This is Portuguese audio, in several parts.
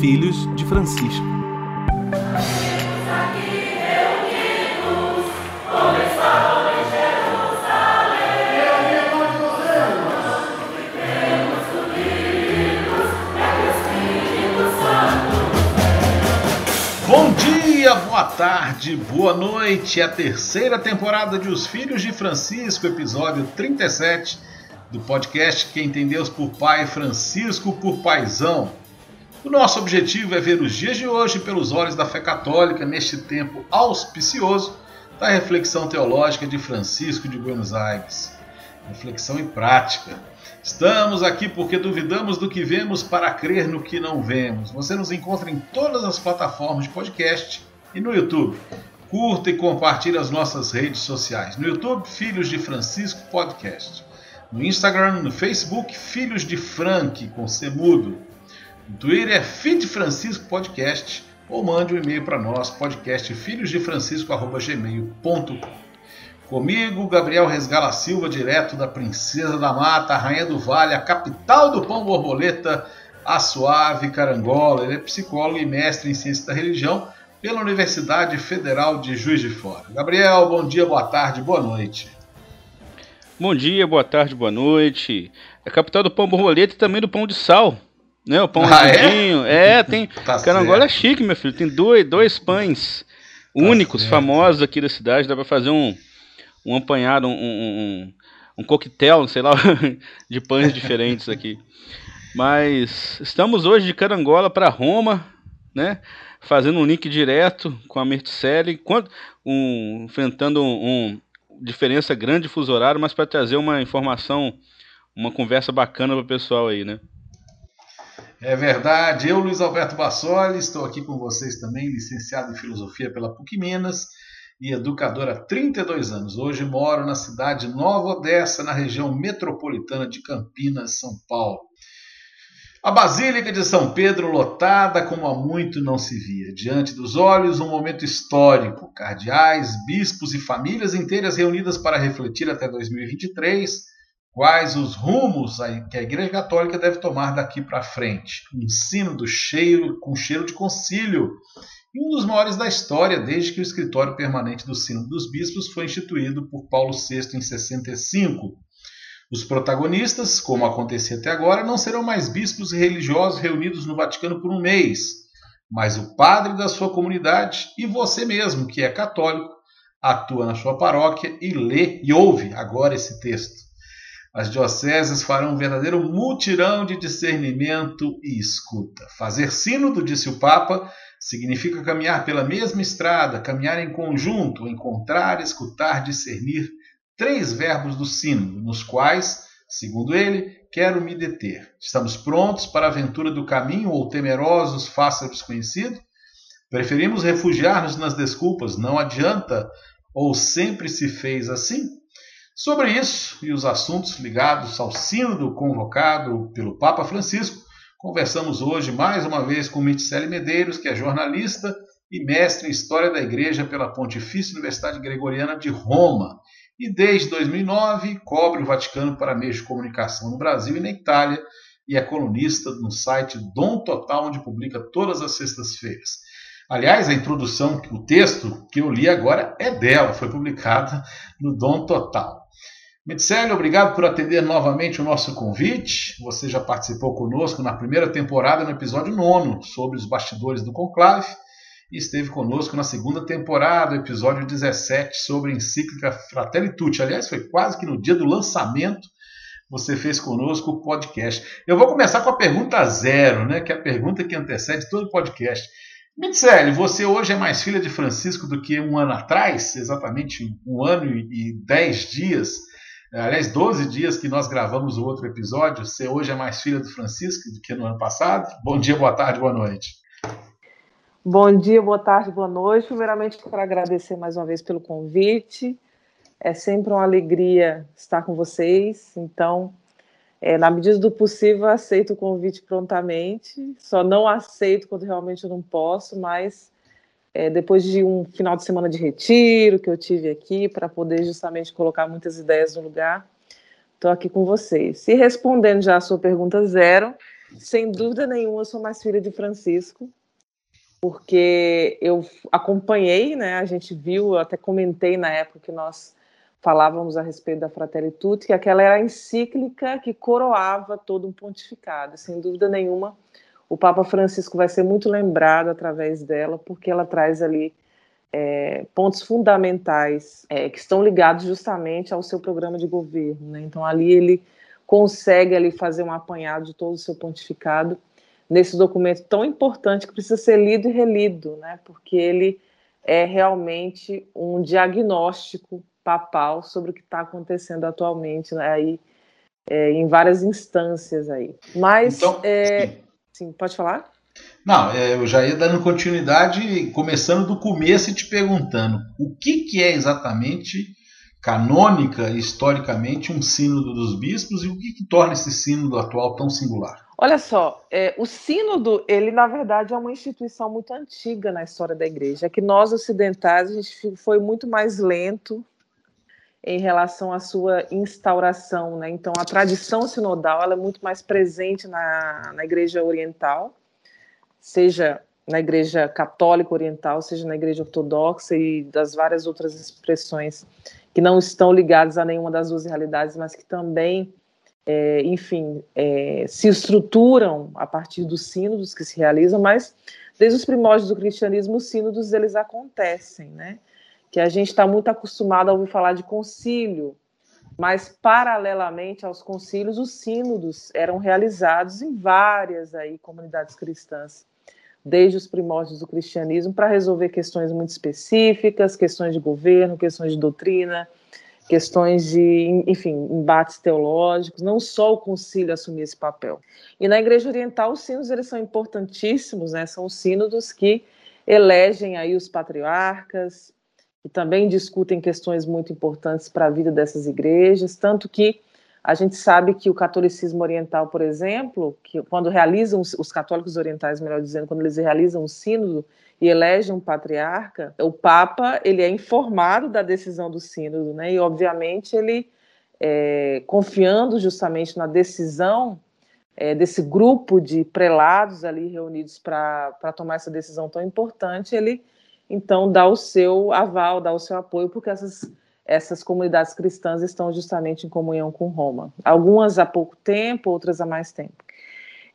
Filhos de Francisco. Bom dia, boa tarde, boa noite. É a terceira temporada de Os Filhos de Francisco, episódio 37 do podcast Quem tem Deus por Pai, Francisco por Paisão. O nosso objetivo é ver os dias de hoje pelos olhos da fé católica neste tempo auspicioso da reflexão teológica de Francisco de Buenos Aires. Reflexão em prática. Estamos aqui porque duvidamos do que vemos para crer no que não vemos. Você nos encontra em todas as plataformas de podcast e no YouTube. Curta e compartilhe as nossas redes sociais. No YouTube, Filhos de Francisco Podcast. No Instagram, no Facebook, Filhos de Frank, com C mudo. Twitter é Feed Francisco Podcast ou mande um e-mail para nós, podcastfilhosdefrancisco.gmail.com. Comigo, Gabriel Resgala Silva, direto da Princesa da Mata, Rainha do Vale, a capital do pão borboleta, a suave carangola. Ele é psicólogo e mestre em ciência da religião pela Universidade Federal de Juiz de Fora. Gabriel, bom dia, boa tarde, boa noite. Bom dia, boa tarde, boa noite. É a capital do pão borboleta e também do pão de sal. Né, o pão ah, é? é? tem. tá carangola é chique, meu filho. Tem dois, dois pães tá únicos, certo. famosos aqui da cidade. Dá para fazer um, um apanhado, um, um, um coquetel, sei lá, de pães diferentes aqui. Mas estamos hoje de Carangola para Roma, né? Fazendo um link direto com a Merticelli, um, enfrentando um, um diferença grande de fuso horário, mas para trazer uma informação, uma conversa bacana para o pessoal aí, né? É verdade. Eu, Luiz Alberto Bassoli, estou aqui com vocês também, licenciado em Filosofia pela PUC Minas e educadora há 32 anos. Hoje moro na cidade Nova Odessa, na região metropolitana de Campinas, São Paulo. A Basílica de São Pedro lotada como há muito não se via. Diante dos olhos, um momento histórico. Cardeais, bispos e famílias inteiras reunidas para refletir até 2023 quais os rumos que a Igreja Católica deve tomar daqui para frente. Um sino do cheiro com cheiro de concílio e um dos maiores da história desde que o escritório permanente do Sínodo dos Bispos foi instituído por Paulo VI em 65. Os protagonistas, como acontecia até agora, não serão mais bispos e religiosos reunidos no Vaticano por um mês, mas o padre da sua comunidade e você mesmo, que é católico, atua na sua paróquia e lê e ouve agora esse texto. As dioceses farão um verdadeiro mutirão de discernimento e escuta. Fazer sínodo, disse o Papa, Significa caminhar pela mesma estrada, caminhar em conjunto, encontrar, escutar, discernir, três verbos do sino, nos quais, segundo ele, quero me deter. Estamos prontos para a aventura do caminho ou temerosos face ao desconhecido? Preferimos refugiar-nos nas desculpas, não adianta, ou sempre se fez assim? Sobre isso e os assuntos ligados ao sínodo convocado pelo Papa Francisco, Conversamos hoje mais uma vez com Mitcele Medeiros, que é jornalista e mestre em História da Igreja pela Pontifícia Universidade Gregoriana de Roma. E desde 2009 cobre o Vaticano para meios de comunicação no Brasil e na Itália e é colunista no site Dom Total, onde publica todas as sextas-feiras. Aliás, a introdução, o texto que eu li agora é dela, foi publicada no Dom Total. Mitzelli, obrigado por atender novamente o nosso convite. Você já participou conosco na primeira temporada, no episódio 9, sobre os bastidores do conclave, e esteve conosco na segunda temporada, episódio 17, sobre a encíclica Fratelli Tutti. Aliás, foi quase que no dia do lançamento você fez conosco o podcast. Eu vou começar com a pergunta zero, né, que é a pergunta que antecede todo o podcast. Mitzelli, você hoje é mais filha de Francisco do que um ano atrás, exatamente um ano e dez dias aliás, 12 dias que nós gravamos o outro episódio. Você hoje é mais filha do Francisco do que no ano passado. Bom dia, boa tarde, boa noite. Bom dia, boa tarde, boa noite. Primeiramente, para agradecer mais uma vez pelo convite. É sempre uma alegria estar com vocês. Então, é, na medida do possível, aceito o convite prontamente. Só não aceito quando realmente eu não posso, mas é, depois de um final de semana de retiro que eu tive aqui, para poder justamente colocar muitas ideias no lugar, estou aqui com vocês. E respondendo já a sua pergunta zero, Sem dúvida nenhuma, eu sou mais filha de Francisco, porque eu acompanhei, né? A gente viu, eu até comentei na época que nós falávamos a respeito da Fratelli Tutti, que aquela era a encíclica que coroava todo um pontificado. Sem dúvida nenhuma, o Papa Francisco vai ser muito lembrado através dela, porque ela traz ali é, pontos fundamentais é, que estão ligados justamente ao seu programa de governo. Né? Então, ali ele consegue ali fazer um apanhado de todo o seu pontificado nesse documento tão importante que precisa ser lido e relido, né? porque ele é realmente um diagnóstico papal sobre o que está acontecendo atualmente né? aí, é, em várias instâncias aí. Mas, então, é, sim. pode falar? Não, é, eu já ia dando continuidade, começando do começo e te perguntando o que, que é exatamente canônica, historicamente, um sínodo dos bispos e o que, que torna esse sínodo atual tão singular? Olha só, é, o sínodo, ele na verdade é uma instituição muito antiga na história da igreja, é que nós ocidentais a gente foi muito mais lento em relação à sua instauração, né? Então a tradição sinodal é muito mais presente na, na igreja oriental, seja na igreja católica oriental, seja na igreja ortodoxa e das várias outras expressões que não estão ligadas a nenhuma das duas realidades, mas que também, é, enfim, é, se estruturam a partir dos sínodos que se realizam, mas desde os primórdios do cristianismo, os sínodos eles acontecem, né? Que a gente está muito acostumado a ouvir falar de concílio, mas paralelamente aos concílios, os sínodos eram realizados em várias aí comunidades cristãs desde os primórdios do cristianismo, para resolver questões muito específicas, questões de governo, questões de doutrina, questões de, enfim, embates teológicos, não só o concílio assumia esse papel. E na Igreja Oriental, os sínodos eles são importantíssimos, né? São os sínodos que elegem aí os patriarcas, e também discutem questões muito importantes para a vida dessas igrejas, tanto que a gente sabe que o catolicismo oriental, por exemplo, que quando realizam os católicos orientais, melhor dizendo, quando eles realizam o sínodo e elegem um patriarca, o papa ele é informado da decisão do sínodo, né? E obviamente ele é, confiando justamente na decisão é, desse grupo de prelados ali reunidos para tomar essa decisão tão importante, ele então dá o seu aval, dá o seu apoio, porque essas essas comunidades cristãs estão justamente em comunhão com Roma. Algumas há pouco tempo, outras há mais tempo.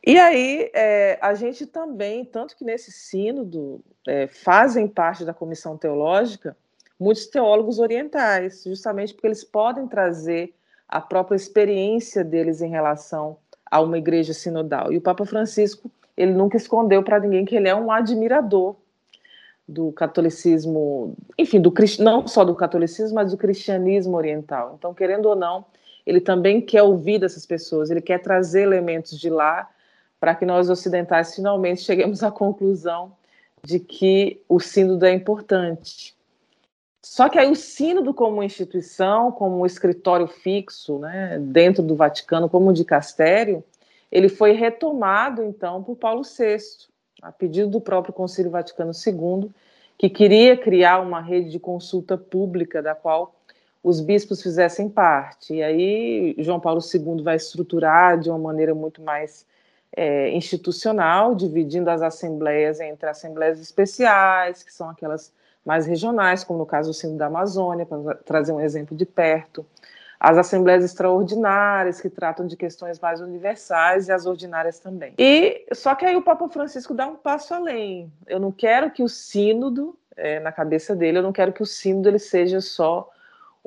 E aí, é, a gente também, tanto que nesse sínodo, é, fazem parte da comissão teológica muitos teólogos orientais, justamente porque eles podem trazer a própria experiência deles em relação a uma igreja sinodal. E o Papa Francisco, ele nunca escondeu para ninguém que ele é um admirador do catolicismo, enfim, do não só do catolicismo, mas do cristianismo oriental. Então, querendo ou não, ele também quer ouvir dessas pessoas, ele quer trazer elementos de lá para que nós ocidentais finalmente cheguemos à conclusão de que o sínodo é importante. Só que aí o sínodo como instituição, como escritório fixo, né, dentro do Vaticano, como de castério, ele foi retomado então por Paulo VI a pedido do próprio Concílio Vaticano II, que queria criar uma rede de consulta pública da qual os bispos fizessem parte. E aí João Paulo II vai estruturar de uma maneira muito mais é, institucional, dividindo as assembleias entre assembleias especiais, que são aquelas mais regionais, como no caso do Sino da Amazônia, para trazer um exemplo de perto, as assembleias extraordinárias, que tratam de questões mais universais, e as ordinárias também. E só que aí o Papa Francisco dá um passo além. Eu não quero que o sínodo, é, na cabeça dele, eu não quero que o sínodo ele seja só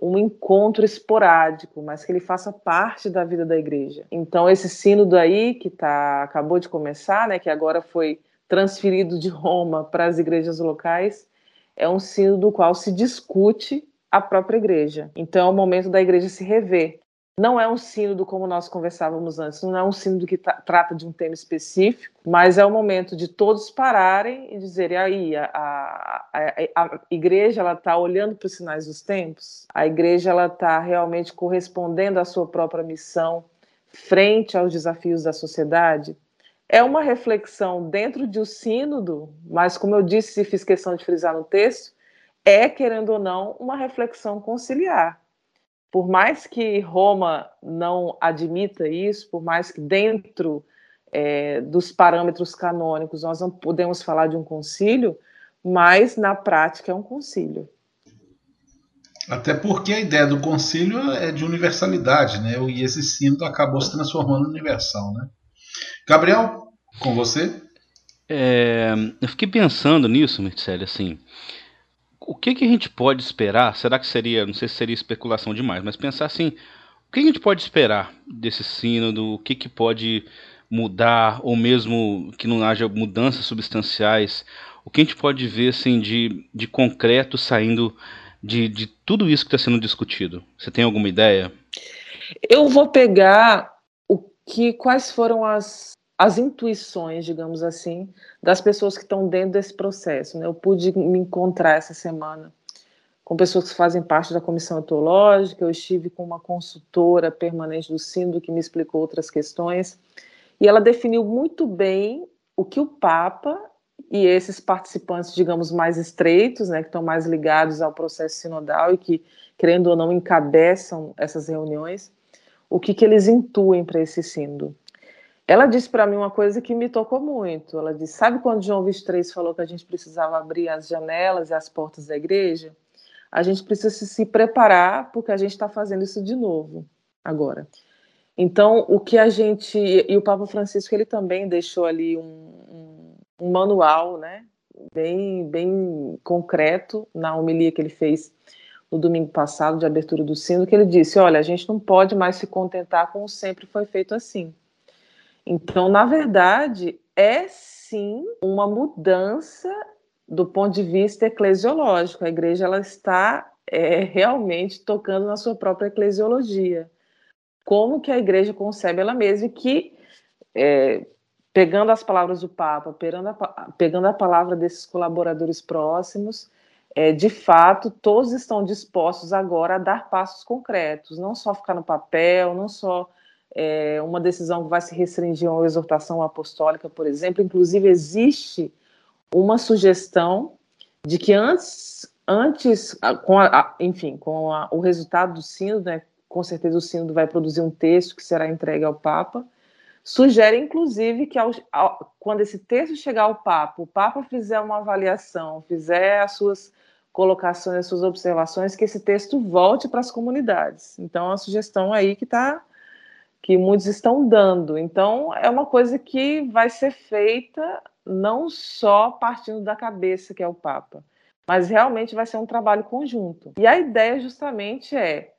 um encontro esporádico, mas que ele faça parte da vida da igreja. Então esse sínodo aí que tá acabou de começar, né, que agora foi transferido de Roma para as igrejas locais, é um sínodo do qual se discute a própria igreja. Então é o momento da igreja se rever. Não é um sínodo como nós conversávamos antes, não é um sínodo que trata de um tema específico, mas é o momento de todos pararem e dizerem aí a, a, a, igreja está olhando para os sinais dos tempos, a igreja está realmente correspondendo à sua própria missão frente aos desafios da sociedade. É uma reflexão dentro de um sínodo, mas como eu disse e fiz questão de frisar no texto, é, querendo ou não, uma reflexão conciliar. Por mais que Roma não admita isso, por mais que dentro é, dos parâmetros canônicos, nós não podemos falar de um concílio, mas na prática é um concílio. Até porque a ideia do concílio é de universalidade, né? E esse sínodo acabou se transformando em universal, né? Gabriel, com você? É, eu fiquei pensando nisso, Mircele, assim, o que, que a gente pode esperar? Será que seria, não sei se seria especulação demais, mas pensar assim, o que a gente pode esperar desse sínodo? O que, que pode mudar, ou mesmo que não haja mudanças substanciais? O que a gente pode ver assim, de, de concreto saindo de, de tudo isso que está sendo discutido? Você tem alguma ideia? Eu vou pegar o que, quais foram as, as intuições, digamos assim, das pessoas que estão dentro desse processo. Né? Eu pude me encontrar essa semana com pessoas que fazem parte da comissão etológica, eu estive com uma consultora permanente do Síndo que me explicou outras questões, e ela definiu muito bem o que o Papa e esses participantes, digamos, mais estreitos, né, que estão mais ligados ao processo sinodal e que, querendo ou não, encabeçam essas reuniões, o que, que eles intuem para esse sínodo. Ela disse para mim uma coisa que me tocou muito. Ela disse: Sabe quando João 23 falou que a gente precisava abrir as janelas e as portas da igreja? A gente precisa se preparar porque a gente está fazendo isso de novo agora. Então, o que a gente. E o Papa Francisco ele também deixou ali um, um manual, né, bem, bem concreto na homilia que ele fez no domingo passado de abertura do sino, que ele disse: olha, a gente não pode mais se contentar com o sempre foi feito assim. Então, na verdade, é sim uma mudança do ponto de vista eclesiológico. A igreja ela está é, realmente tocando na sua própria eclesiologia. Como que a igreja concebe ela mesma e que é, pegando as palavras do Papa, pegando a, pegando a palavra desses colaboradores próximos, é, de fato, todos estão dispostos agora a dar passos concretos, não só ficar no papel, não só é, uma decisão que vai se restringir a uma exortação apostólica, por exemplo. Inclusive, existe uma sugestão de que antes, antes com a, enfim, com a, o resultado do sínodo, né, com certeza o sínodo vai produzir um texto que será entregue ao Papa, Sugere, inclusive, que ao, ao, quando esse texto chegar ao Papa, o Papa fizer uma avaliação, fizer as suas colocações, as suas observações, que esse texto volte para as comunidades. Então, é uma sugestão aí que está que muitos estão dando. Então, é uma coisa que vai ser feita não só partindo da cabeça, que é o Papa, mas realmente vai ser um trabalho conjunto. E a ideia justamente é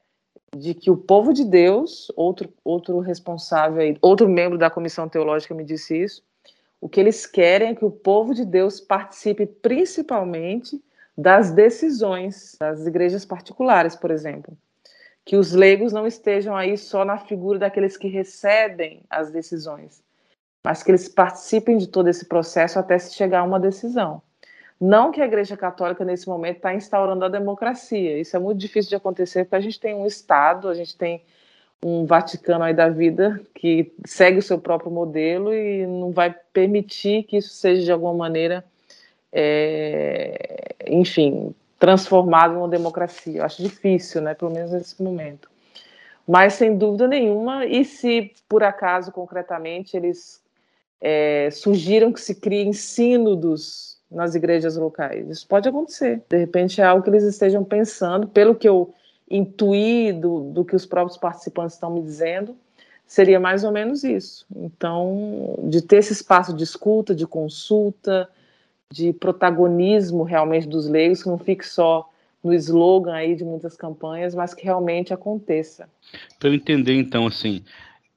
de que o povo de Deus, outro, outro responsável, outro membro da comissão teológica me disse isso, o que eles querem é que o povo de Deus participe principalmente das decisões das igrejas particulares, por exemplo. Que os leigos não estejam aí só na figura daqueles que recebem as decisões, mas que eles participem de todo esse processo até se chegar a uma decisão. Não que a Igreja Católica, nesse momento, está instaurando a democracia. Isso é muito difícil de acontecer, porque a gente tem um Estado, a gente tem um Vaticano aí da vida que segue o seu próprio modelo e não vai permitir que isso seja, de alguma maneira, é, enfim, transformado em uma democracia. Eu acho difícil, né, pelo menos nesse momento. Mas, sem dúvida nenhuma, e se, por acaso, concretamente, eles é, surgiram que se criem sínodos nas igrejas locais. Isso pode acontecer. De repente é algo que eles estejam pensando, pelo que eu intuí do, do que os próprios participantes estão me dizendo, seria mais ou menos isso. Então, de ter esse espaço de escuta, de consulta, de protagonismo realmente dos leigos, que não fique só no slogan aí de muitas campanhas, mas que realmente aconteça. Para eu entender, então, assim,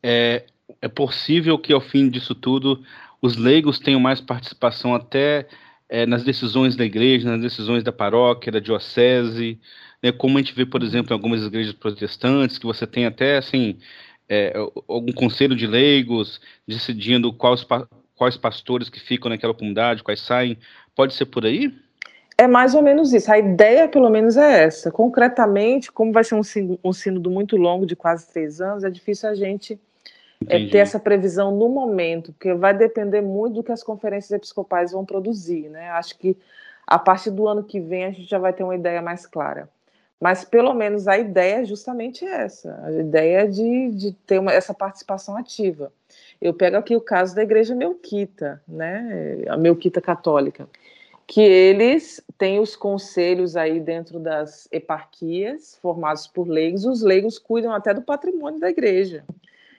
é, é possível que ao fim disso tudo os leigos tenham mais participação até é, nas decisões da igreja, nas decisões da paróquia, da diocese, né, como a gente vê, por exemplo, em algumas igrejas protestantes, que você tem até assim é, algum conselho de leigos decidindo quais, quais pastores que ficam naquela comunidade, quais saem. Pode ser por aí? É mais ou menos isso. A ideia, pelo menos, é essa. Concretamente, como vai ser um, um sínodo muito longo, de quase três anos, é difícil a gente é ter essa previsão no momento, porque vai depender muito do que as conferências episcopais vão produzir, né? Acho que a partir do ano que vem a gente já vai ter uma ideia mais clara. Mas pelo menos a ideia é justamente essa, a ideia é de, de ter uma, essa participação ativa. Eu pego aqui o caso da igreja melquita, né? A melquita católica, que eles têm os conselhos aí dentro das eparquias, formados por leigos, os leigos cuidam até do patrimônio da igreja.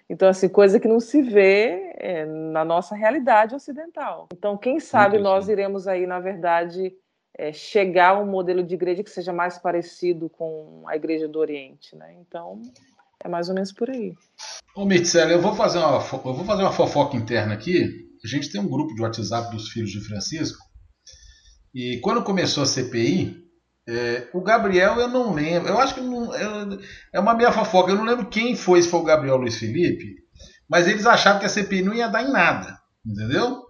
Então, assim, coisa que não se vê é, na nossa realidade ocidental. Então, quem sabe nós iremos aí, na verdade, é, chegar a um modelo de igreja que seja mais parecido com a igreja do Oriente, né? Então, é mais ou menos por aí. Ô, Mircela, eu vou fazer uma, eu vou fazer uma fofoca interna aqui. A gente tem um grupo de WhatsApp dos filhos de Francisco. E quando começou a CPI, é, o Gabriel eu não lembro. Eu acho que não, é, é uma minha fofoca. Eu não lembro quem foi, se foi o Gabriel Luiz Felipe. Mas eles achavam que a CPI não ia dar em nada. Entendeu?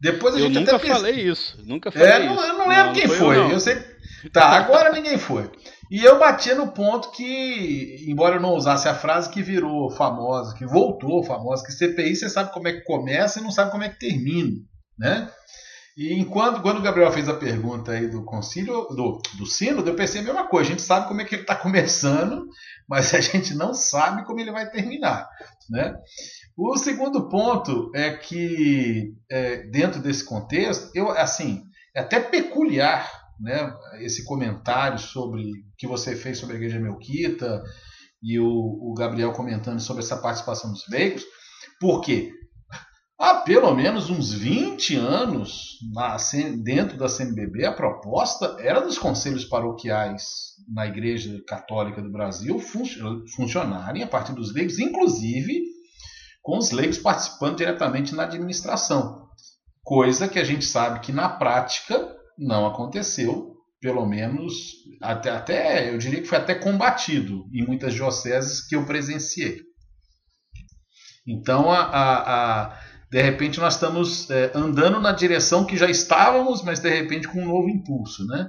Depois a eu gente nunca até falei isso. Nunca falei é, isso. Não, eu não lembro não, quem não foi. Eu, eu sei. Tá, agora ninguém foi. E eu batia no ponto que, embora eu não usasse a frase que virou famosa, que voltou famosa, que CPI você sabe como é que começa e não sabe como é que termina, né? E enquanto quando o Gabriel fez a pergunta aí do concílio, do, do sínodo, eu pensei a mesma coisa. A gente sabe como é que ele está começando, mas a gente não sabe como ele vai terminar, né? O segundo ponto é que é, dentro desse contexto, eu assim é até peculiar né, esse comentário sobre que você fez sobre a Igreja Melquita e o, o Gabriel comentando sobre essa participação dos leigos, porque há pelo menos uns 20 anos na, dentro da CNBB a proposta era dos conselhos paroquiais na Igreja Católica do Brasil funcionarem a partir dos leigos, inclusive com os leigos participando diretamente na administração. Coisa que a gente sabe que na prática não aconteceu, pelo menos até, até eu diria que foi até combatido em muitas dioceses que eu presenciei. Então, a, a, a de repente, nós estamos é, andando na direção que já estávamos, mas de repente com um novo impulso. Né?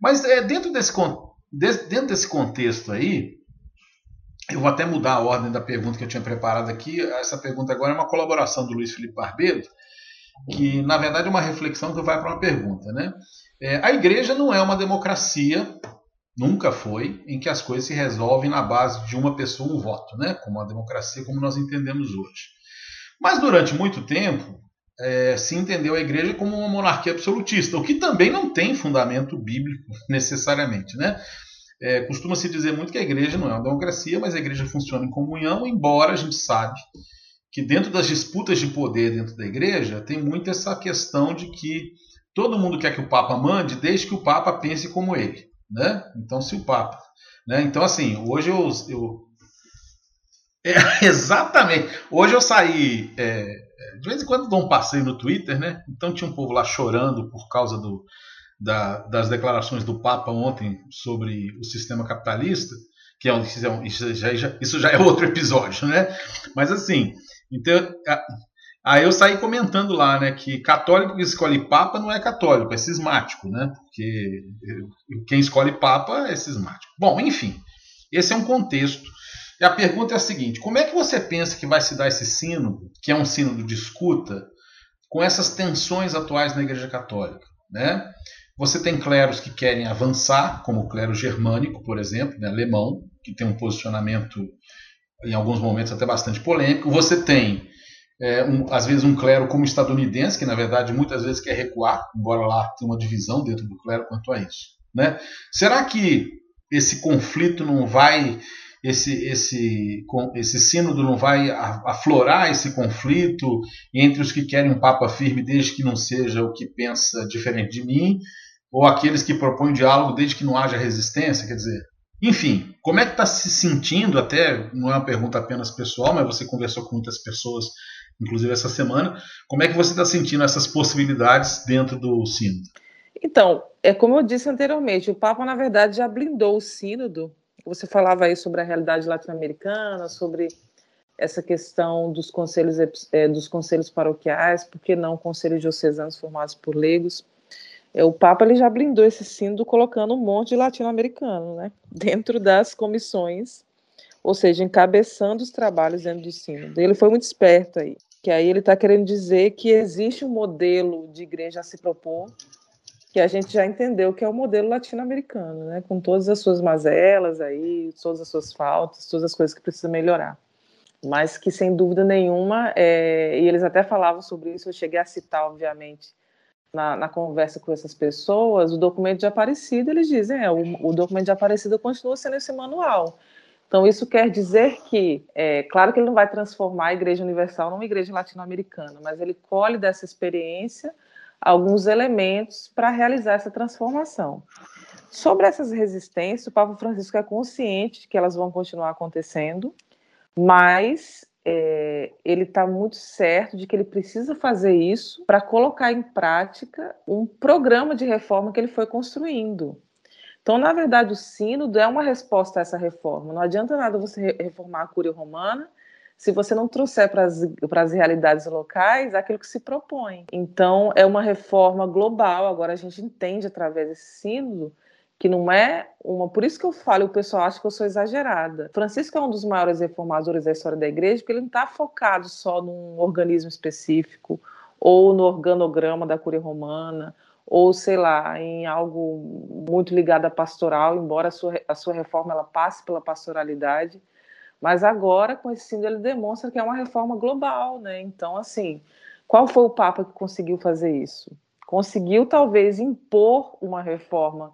Mas é, dentro, desse, dentro desse contexto aí, eu vou até mudar a ordem da pergunta que eu tinha preparado aqui. Essa pergunta agora é uma colaboração do Luiz Felipe Barbeiro, que na verdade é uma reflexão que vai para uma pergunta. Né? É, a igreja não é uma democracia, nunca foi, em que as coisas se resolvem na base de uma pessoa, um voto, né? como a democracia como nós entendemos hoje. Mas durante muito tempo é, se entendeu a igreja como uma monarquia absolutista, o que também não tem fundamento bíblico necessariamente. Né? É, Costuma-se dizer muito que a igreja não é uma democracia, mas a igreja funciona em comunhão, embora a gente sabe que dentro das disputas de poder dentro da igreja tem muito essa questão de que todo mundo quer que o Papa mande, desde que o Papa pense como ele. Né? Então, se o Papa. Né? Então, assim, hoje eu, eu é, exatamente. Hoje eu saí. É, de vez em quando dou um passeio no Twitter, né? Então tinha um povo lá chorando por causa do, da, das declarações do Papa ontem sobre o sistema capitalista, que é um, isso, já, isso já é outro episódio, né? Mas assim, então. Aí eu saí comentando lá, né, que católico que escolhe papa não é católico, é cismático, né? Porque quem escolhe papa é cismático. Bom, enfim, esse é um contexto e a pergunta é a seguinte: como é que você pensa que vai se dar esse sino, que é um sino de escuta, com essas tensões atuais na Igreja Católica? Né? Você tem cleros que querem avançar, como o clero germânico, por exemplo, né, alemão, que tem um posicionamento, em alguns momentos, até bastante polêmico. Você tem, é, um, às vezes, um clero como estadunidense, que na verdade muitas vezes quer recuar, embora lá tenha uma divisão dentro do clero quanto a isso. Né? Será que esse conflito não vai esse, esse, esse sínodo não vai aflorar esse conflito entre os que querem um Papa firme desde que não seja o que pensa diferente de mim, ou aqueles que propõem diálogo desde que não haja resistência? Quer dizer, enfim, como é que está se sentindo? Até não é uma pergunta apenas pessoal, mas você conversou com muitas pessoas, inclusive essa semana. Como é que você está sentindo essas possibilidades dentro do sínodo? Então, é como eu disse anteriormente, o Papa, na verdade, já blindou o sínodo você falava aí sobre a realidade latino-americana, sobre essa questão dos conselhos, é, dos conselhos paroquiais, por que não conselhos diocesanos formados por leigos? É, o Papa ele já blindou esse sínodo colocando um monte de latino-americano né, dentro das comissões, ou seja, encabeçando os trabalhos dentro do sínodo. Ele foi muito esperto aí, que aí ele está querendo dizer que existe um modelo de igreja a se propor, que a gente já entendeu que é o modelo latino-americano, né? com todas as suas mazelas aí, todas as suas faltas, todas as coisas que precisa melhorar. mas que sem dúvida nenhuma, é, e eles até falavam sobre isso, eu cheguei a citar, obviamente, na, na, conversa com essas pessoas, o documento de Aparecida, eles dizem, é, o, o documento de Aparecida continua sendo esse manual. Então, isso quer dizer que, é, claro que ele não vai transformar a Igreja Universal numa igreja latino-americana, mas ele colhe dessa experiência alguns elementos para realizar essa transformação. Sobre essas resistências, o Papa Francisco é consciente de que elas vão continuar acontecendo, mas é, ele está muito certo de que ele precisa fazer isso para colocar em prática um programa de reforma que ele foi construindo. Então, na verdade, o sínodo é uma resposta a essa reforma. Não adianta nada você reformar a Cúria Romana se você não trouxer para as realidades locais aquilo que se propõe. Então, é uma reforma global. Agora, a gente entende através desse sínodo que não é uma. Por isso que eu falo, o pessoal acha que eu sou exagerada. Francisco é um dos maiores reformadores da história da igreja, porque ele não está focado só num organismo específico, ou no organograma da Cúria Romana, ou sei lá, em algo muito ligado à pastoral, embora a sua, a sua reforma ela passe pela pastoralidade. Mas agora, com esse ele demonstra que é uma reforma global, né? Então, assim, qual foi o Papa que conseguiu fazer isso? Conseguiu, talvez, impor uma reforma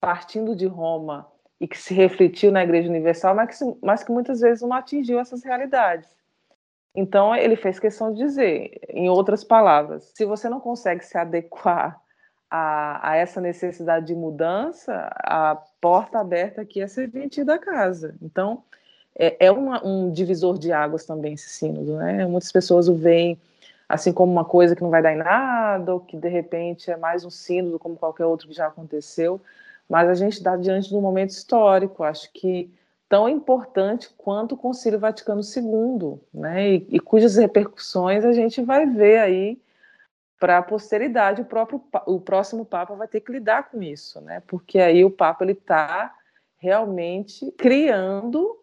partindo de Roma e que se refletiu na Igreja Universal, mas que, mas que muitas vezes não atingiu essas realidades. Então, ele fez questão de dizer, em outras palavras, se você não consegue se adequar a, a essa necessidade de mudança, a porta aberta aqui é serventia da casa. Então, é, é uma, um divisor de águas também esse sínodo, né? Muitas pessoas o veem assim como uma coisa que não vai dar em nada, ou que de repente é mais um sínodo como qualquer outro que já aconteceu, mas a gente está diante de um momento histórico, acho que tão importante quanto o Concílio Vaticano II, né, e, e cujas repercussões a gente vai ver aí para a posteridade, o próprio o próximo Papa vai ter que lidar com isso, né, porque aí o Papa ele está realmente criando,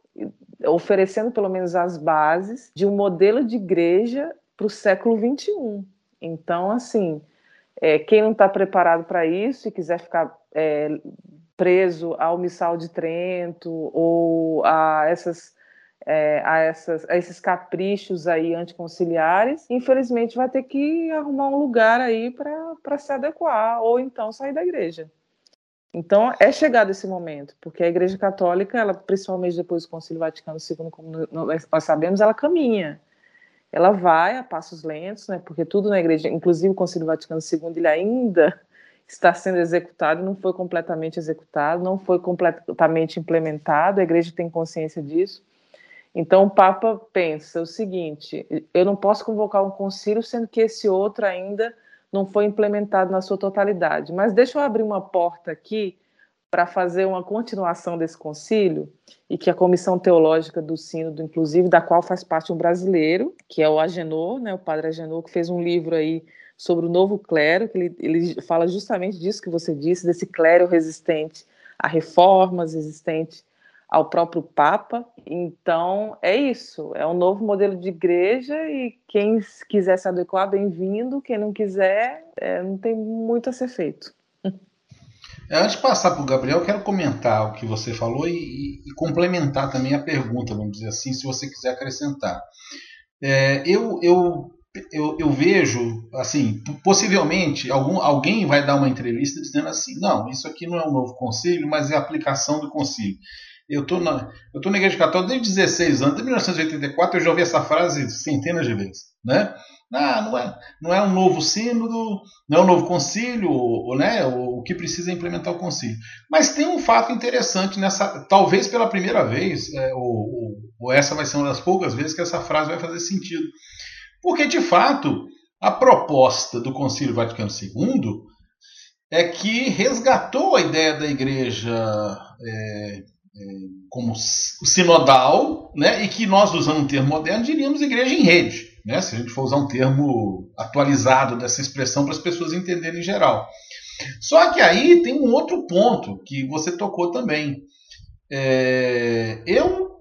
oferecendo pelo menos as bases de um modelo de igreja para o século 21. Então, assim, é, quem não está preparado para isso e quiser ficar é, preso ao Missal de Trento ou a essas é, a, essas, a esses caprichos aí anticonciliares, infelizmente vai ter que arrumar um lugar aí para se adequar, ou então sair da igreja. Então é chegado esse momento, porque a Igreja Católica, ela principalmente depois do Concílio Vaticano II, como nós sabemos, ela caminha ela vai a passos lentos, né, porque tudo na igreja, inclusive o Concílio Vaticano II, ele ainda está sendo executado, não foi completamente executado, não foi completamente implementado, a igreja tem consciência disso. Então o Papa pensa o seguinte: eu não posso convocar um concílio sendo que esse outro ainda não foi implementado na sua totalidade. Mas deixa eu abrir uma porta aqui para fazer uma continuação desse concílio e que a comissão teológica do sínodo, inclusive, da qual faz parte um brasileiro, que é o Agenor, né, o padre Agenor, que fez um livro aí sobre o novo clero, que ele, ele fala justamente disso que você disse, desse clero resistente a reformas, resistente ao próprio Papa. Então, é isso, é um novo modelo de igreja e quem quiser se adequar, bem-vindo, quem não quiser, é, não tem muito a ser feito. É, antes de passar para o Gabriel, quero comentar o que você falou e, e, complementar também a pergunta, vamos dizer assim, se você quiser acrescentar. É, eu, eu, eu, eu, vejo, assim, possivelmente algum, alguém vai dar uma entrevista dizendo assim: não, isso aqui não é um novo conselho, mas é a aplicação do conselho. Eu tô na, eu tô na Igreja Católica desde 16 anos, desde 1984 eu já ouvi essa frase centenas de vezes, né? Ah, não é, não é um novo sínodo, não é um novo concílio, ou, né, o que precisa é implementar o concílio. Mas tem um fato interessante nessa, talvez pela primeira vez, é, ou, ou, essa vai ser uma das poucas vezes que essa frase vai fazer sentido. Porque, de fato, a proposta do Concílio Vaticano II é que resgatou a ideia da igreja é, como sinodal, né, e que nós, usando um termo moderno, diríamos igreja em rede né? se a gente for usar um termo atualizado dessa expressão para as pessoas entenderem em geral. Só que aí tem um outro ponto que você tocou também. É, eu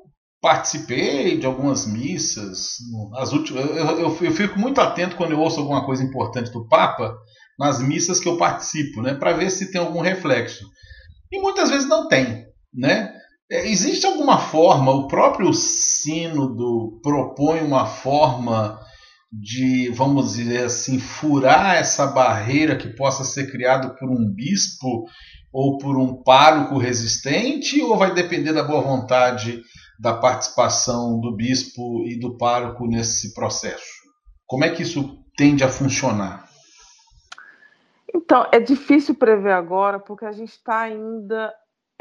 participei de algumas missas, as últimas, eu, eu, eu, fico muito atento quando eu ouço alguma coisa importante do Papa nas missas que eu participo, né, para ver se tem algum reflexo. E muitas vezes não tem, né? É, existe alguma forma, o próprio sínodo propõe uma forma de, vamos dizer assim, furar essa barreira que possa ser criada por um bispo ou por um pároco resistente, ou vai depender da boa vontade da participação do bispo e do pároco nesse processo? Como é que isso tende a funcionar? Então, é difícil prever agora, porque a gente está ainda.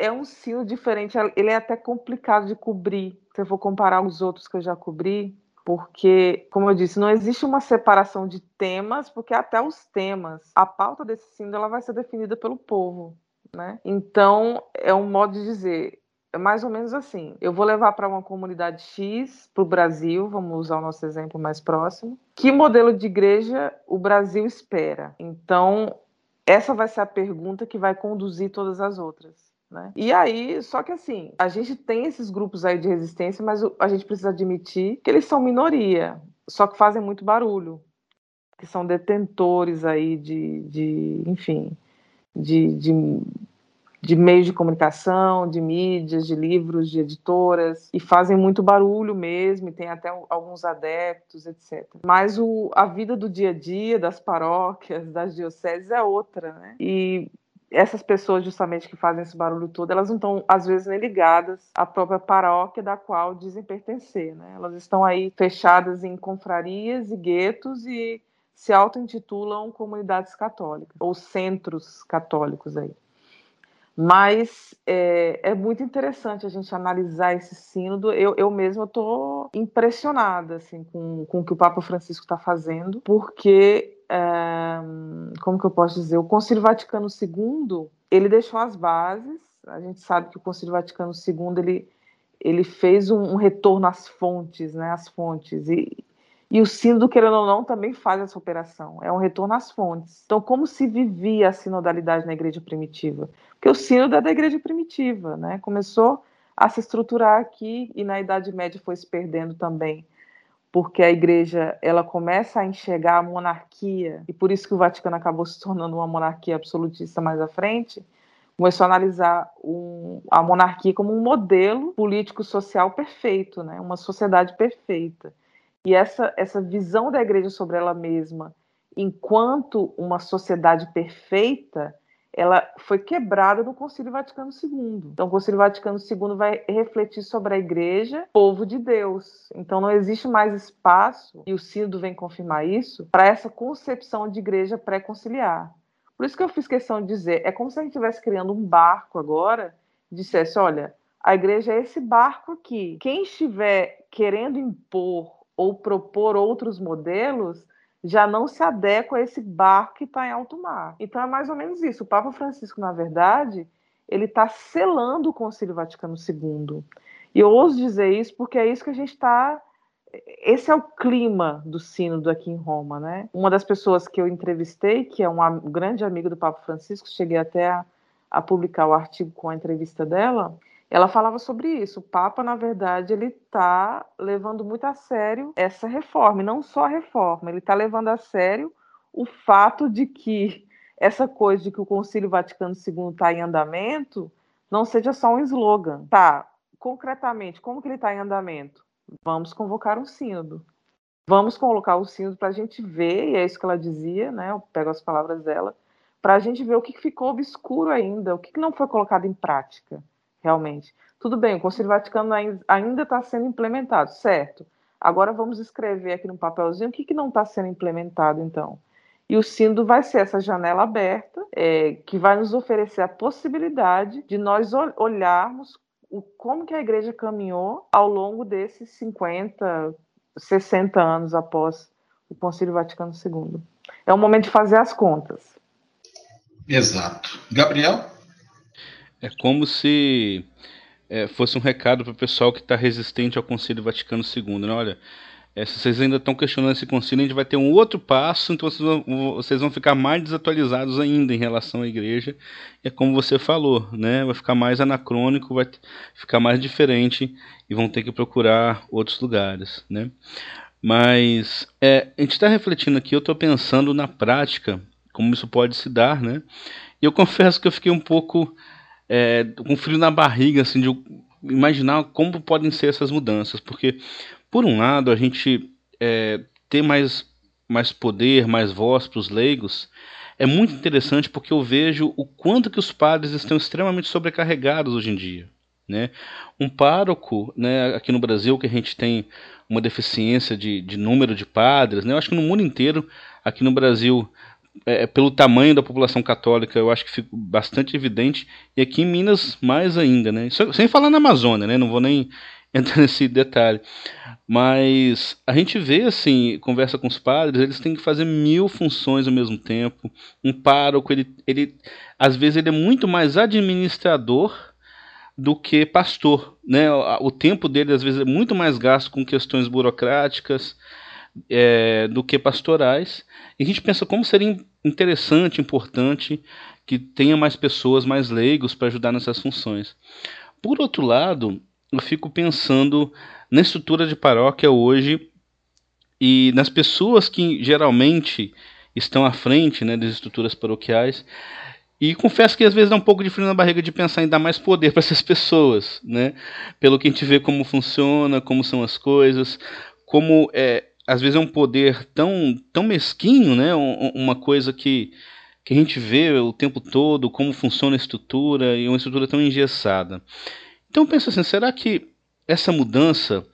É um sino diferente, ele é até complicado de cobrir. Se eu for comparar os outros que eu já cobri, porque, como eu disse, não existe uma separação de temas, porque até os temas, a pauta desse sínodo ela vai ser definida pelo povo, né? Então, é um modo de dizer, é mais ou menos assim. Eu vou levar para uma comunidade X, para o Brasil, vamos usar o nosso exemplo mais próximo. Que modelo de igreja o Brasil espera? Então, essa vai ser a pergunta que vai conduzir todas as outras. Né? E aí, só que assim, a gente tem esses grupos aí de resistência, mas a gente precisa admitir que eles são minoria, só que fazem muito barulho, que são detentores aí de, de enfim, de, de, de meios de comunicação, de mídias, de livros, de editoras, e fazem muito barulho mesmo, e tem até alguns adeptos, etc. Mas o, a vida do dia a dia, das paróquias, das dioceses é outra, né? E essas pessoas justamente que fazem esse barulho todo, elas não estão às vezes nem ligadas à própria paróquia da qual dizem pertencer, né? Elas estão aí fechadas em confrarias e guetos e se auto-intitulam comunidades católicas ou centros católicos aí. Mas é, é, muito interessante a gente analisar esse sínodo. Eu, eu mesma estou impressionada assim, com, com o que o Papa Francisco está fazendo, porque como que eu posso dizer, o Concílio Vaticano II, ele deixou as bases, a gente sabe que o Concílio Vaticano II, ele, ele fez um, um retorno às fontes, né, às fontes, e, e o sínodo, querendo ou não, também faz essa operação, é um retorno às fontes. Então, como se vivia a sinodalidade na igreja primitiva? Porque o sínodo é da igreja primitiva, né, começou a se estruturar aqui e na Idade Média foi se perdendo também porque a igreja ela começa a enxergar a monarquia, e por isso que o Vaticano acabou se tornando uma monarquia absolutista mais à frente, começou a analisar um, a monarquia como um modelo político-social perfeito, né? uma sociedade perfeita. E essa, essa visão da igreja sobre ela mesma, enquanto uma sociedade perfeita, ela foi quebrada no Concílio Vaticano II. Então, o Concílio Vaticano II vai refletir sobre a Igreja, povo de Deus. Então, não existe mais espaço, e o Sínodo vem confirmar isso, para essa concepção de igreja pré-conciliar. Por isso que eu fiz questão de dizer, é como se a gente estivesse criando um barco agora, e dissesse, olha, a igreja é esse barco aqui. Quem estiver querendo impor ou propor outros modelos, já não se adequa a esse barco que está em alto mar. Então é mais ou menos isso. O Papa Francisco, na verdade, ele está selando o Concílio Vaticano II. E eu ouso dizer isso porque é isso que a gente está. Esse é o clima do sínodo aqui em Roma, né? Uma das pessoas que eu entrevistei, que é um grande amigo do Papa Francisco, cheguei até a, a publicar o artigo com a entrevista dela, ela falava sobre isso. O Papa, na verdade, ele está levando muito a sério essa reforma, e não só a reforma, ele está levando a sério o fato de que essa coisa de que o Concílio Vaticano II está em andamento não seja só um slogan. Tá, concretamente, como que ele está em andamento? Vamos convocar um sínodo. Vamos colocar o sínodo para a gente ver, e é isso que ela dizia, né? Eu pego as palavras dela, para a gente ver o que ficou obscuro ainda, o que não foi colocado em prática realmente. Tudo bem, o Concílio Vaticano ainda está sendo implementado, certo. Agora vamos escrever aqui no papelzinho o que, que não está sendo implementado, então. E o sínodo vai ser essa janela aberta, é, que vai nos oferecer a possibilidade de nós olharmos o, como que a igreja caminhou ao longo desses 50, 60 anos após o Concílio Vaticano II. É o momento de fazer as contas. Exato. Gabriel? É como se é, fosse um recado para o pessoal que está resistente ao Concílio Vaticano II. Né? Olha, é, se vocês ainda estão questionando esse concílio, a gente vai ter um outro passo, então vocês vão, vocês vão ficar mais desatualizados ainda em relação à igreja. É como você falou, né? vai ficar mais anacrônico, vai ficar mais diferente e vão ter que procurar outros lugares. Né? Mas é, a gente está refletindo aqui, eu estou pensando na prática, como isso pode se dar. Né? E eu confesso que eu fiquei um pouco é, com frio na barriga, assim, de imaginar como podem ser essas mudanças, porque por um lado a gente é, ter mais, mais poder, mais voz para os leigos é muito interessante porque eu vejo o quanto que os padres estão extremamente sobrecarregados hoje em dia. Né? Um pároco, né, aqui no Brasil, que a gente tem uma deficiência de, de número de padres, né? eu acho que no mundo inteiro, aqui no Brasil, é, pelo tamanho da população católica, eu acho que fica bastante evidente, e aqui em Minas mais ainda, né? Sem falar na Amazônia, né? Não vou nem entrar nesse detalhe. Mas a gente vê assim, conversa com os padres, eles têm que fazer mil funções ao mesmo tempo. Um pároco, ele, ele às vezes ele é muito mais administrador do que pastor, né? O tempo dele às vezes é muito mais gasto com questões burocráticas é, do que pastorais. E a gente pensa como seria interessante, importante que tenha mais pessoas, mais leigos para ajudar nessas funções. Por outro lado, eu fico pensando na estrutura de paróquia hoje e nas pessoas que geralmente estão à frente né, das estruturas paroquiais. E confesso que às vezes dá um pouco de frio na barriga de pensar em dar mais poder para essas pessoas, né? Pelo que a gente vê como funciona, como são as coisas, como é, às vezes é um poder tão, tão mesquinho, né? Uma coisa que, que a gente vê o tempo todo, como funciona a estrutura, e uma estrutura tão engessada. Então pensa assim, será que essa mudança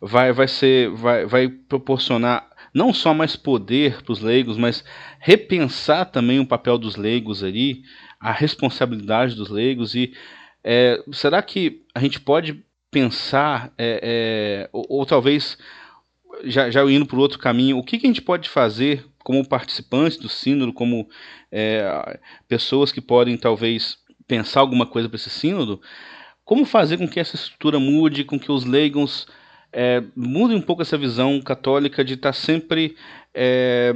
vai, vai, ser, vai, vai proporcionar não só mais poder para os leigos, mas repensar também o papel dos leigos ali, a responsabilidade dos leigos e é, será que a gente pode pensar é, é, ou, ou, talvez já, já indo para o outro caminho, o que, que, a gente pode fazer como participantes do sínodo, como é, pessoas que podem talvez pensar alguma coisa para esse sínodo, como fazer com que essa estrutura mude, com que os leigos é, mudem um pouco essa visão católica de estar tá sempre é,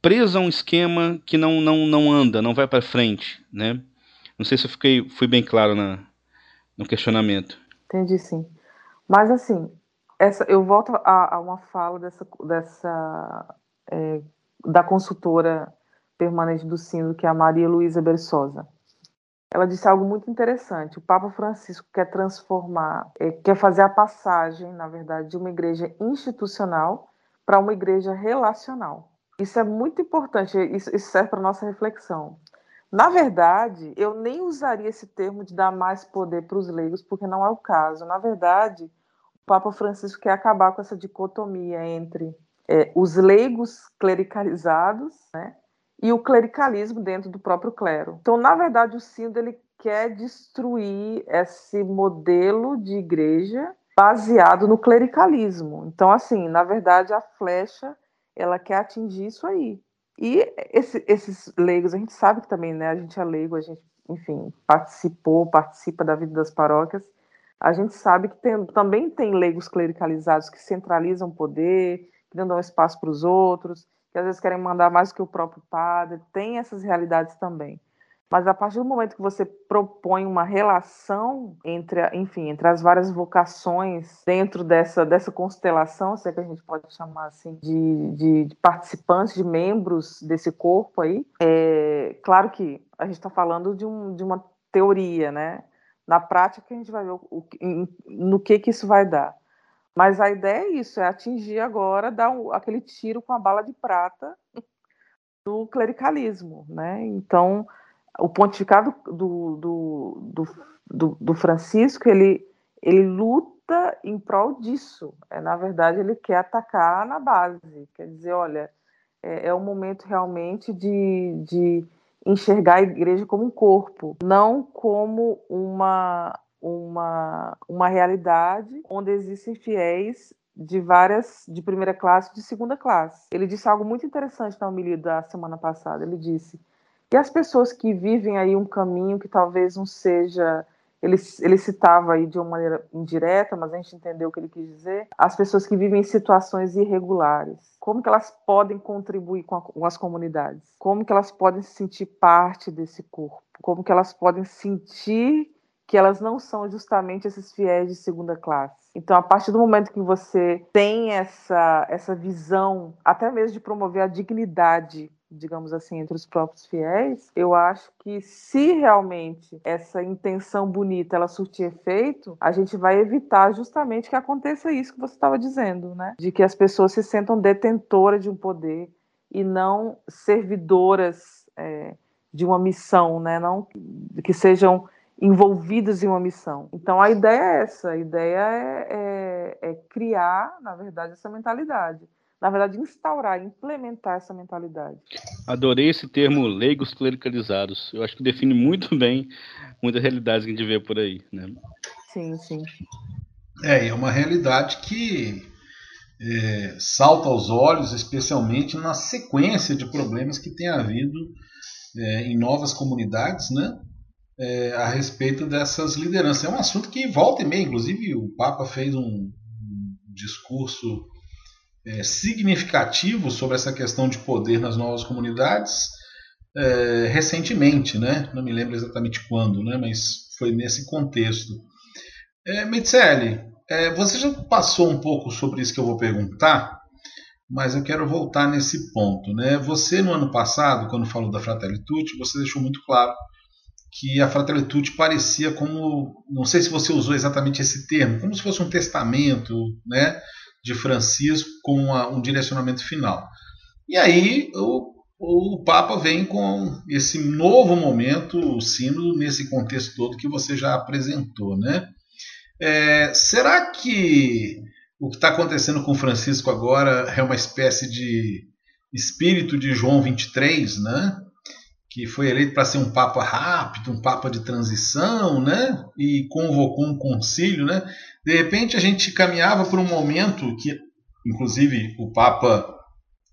preso a um esquema que não, não, não anda, não vai para frente, né? Não sei se eu fiquei, fui bem claro na, no questionamento. Entendi, sim. Mas assim, essa, eu volto a, a uma fala dessa, dessa é, da consultora permanente do Sino, que é a Maria Luísa Bersosa ela disse algo muito interessante. O Papa Francisco quer transformar, é, quer fazer a passagem, na verdade, de uma igreja institucional para uma igreja relacional. Isso é muito importante, isso, isso serve para nossa reflexão. Na verdade, eu nem usaria esse termo de dar mais poder para os leigos, porque não é o caso. Na verdade, Papa Francisco quer acabar com essa dicotomia entre é, os leigos clericalizados, né, e o clericalismo dentro do próprio clero. Então, na verdade, o sínodo ele quer destruir esse modelo de igreja baseado no clericalismo. Então, assim, na verdade, a flecha ela quer atingir isso aí. E esse, esses leigos, a gente sabe que também, né? A gente é leigo, a gente, enfim, participou, participa da vida das paróquias. A gente sabe que tem, também tem leigos clericalizados que centralizam poder, que não dão espaço para os outros, que às vezes querem mandar mais que o próprio padre, tem essas realidades também. Mas a partir do momento que você propõe uma relação entre, enfim, entre as várias vocações dentro dessa, dessa constelação, se é que a gente pode chamar assim, de, de, de participantes, de membros desse corpo aí, é claro que a gente está falando de, um, de uma teoria, né? Na prática a gente vai ver o, o, no que que isso vai dar. Mas a ideia é isso, é atingir agora, dar um, aquele tiro com a bala de prata do clericalismo, né? Então, o pontificado do, do, do, do, do Francisco, ele, ele luta em prol disso. É, na verdade, ele quer atacar na base, quer dizer, olha, é, é o momento realmente de, de enxergar a igreja como um corpo, não como uma uma, uma realidade onde existem fiéis de várias, de primeira classe de segunda classe. Ele disse algo muito interessante na homilia da semana passada. Ele disse que as pessoas que vivem aí um caminho que talvez não seja ele, ele citava aí de uma maneira indireta, mas a gente entendeu o que ele quis dizer, as pessoas que vivem em situações irregulares, como que elas podem contribuir com, a, com as comunidades? Como que elas podem se sentir parte desse corpo? Como que elas podem sentir que elas não são justamente esses fiéis de segunda classe. Então, a partir do momento que você tem essa, essa visão, até mesmo de promover a dignidade digamos assim, entre os próprios fiéis, eu acho que se realmente essa intenção bonita ela surtir efeito, a gente vai evitar justamente que aconteça isso que você estava dizendo, né? De que as pessoas se sentam detentoras de um poder e não servidoras é, de uma missão, né? Não que sejam envolvidas em uma missão. Então a ideia é essa, a ideia é, é, é criar, na verdade, essa mentalidade na verdade, instaurar, implementar essa mentalidade. Adorei esse termo leigos clericalizados. Eu acho que define muito bem muitas realidades que a gente vê por aí. Né? Sim, sim. É, é uma realidade que é, salta aos olhos, especialmente na sequência de problemas que tem havido é, em novas comunidades, né? É, a respeito dessas lideranças. É um assunto que volta e meia, inclusive o Papa fez um, um discurso é, significativo sobre essa questão de poder nas novas comunidades é, recentemente, né? não me lembro exatamente quando, né? mas foi nesse contexto. É, Metzelli, é, você já passou um pouco sobre isso que eu vou perguntar, mas eu quero voltar nesse ponto. Né? Você, no ano passado, quando falou da Fratelli Tutti, você deixou muito claro que a Fratelli Tutti parecia como, não sei se você usou exatamente esse termo, como se fosse um testamento, né? De Francisco com um direcionamento final. E aí o, o Papa vem com esse novo momento, o sino, nesse contexto todo que você já apresentou. Né? É, será que o que está acontecendo com Francisco agora é uma espécie de espírito de João 23, né? Que foi eleito para ser um papa rápido, um papa de transição, né? E convocou um concílio, né? De repente a gente caminhava por um momento que, inclusive, o papa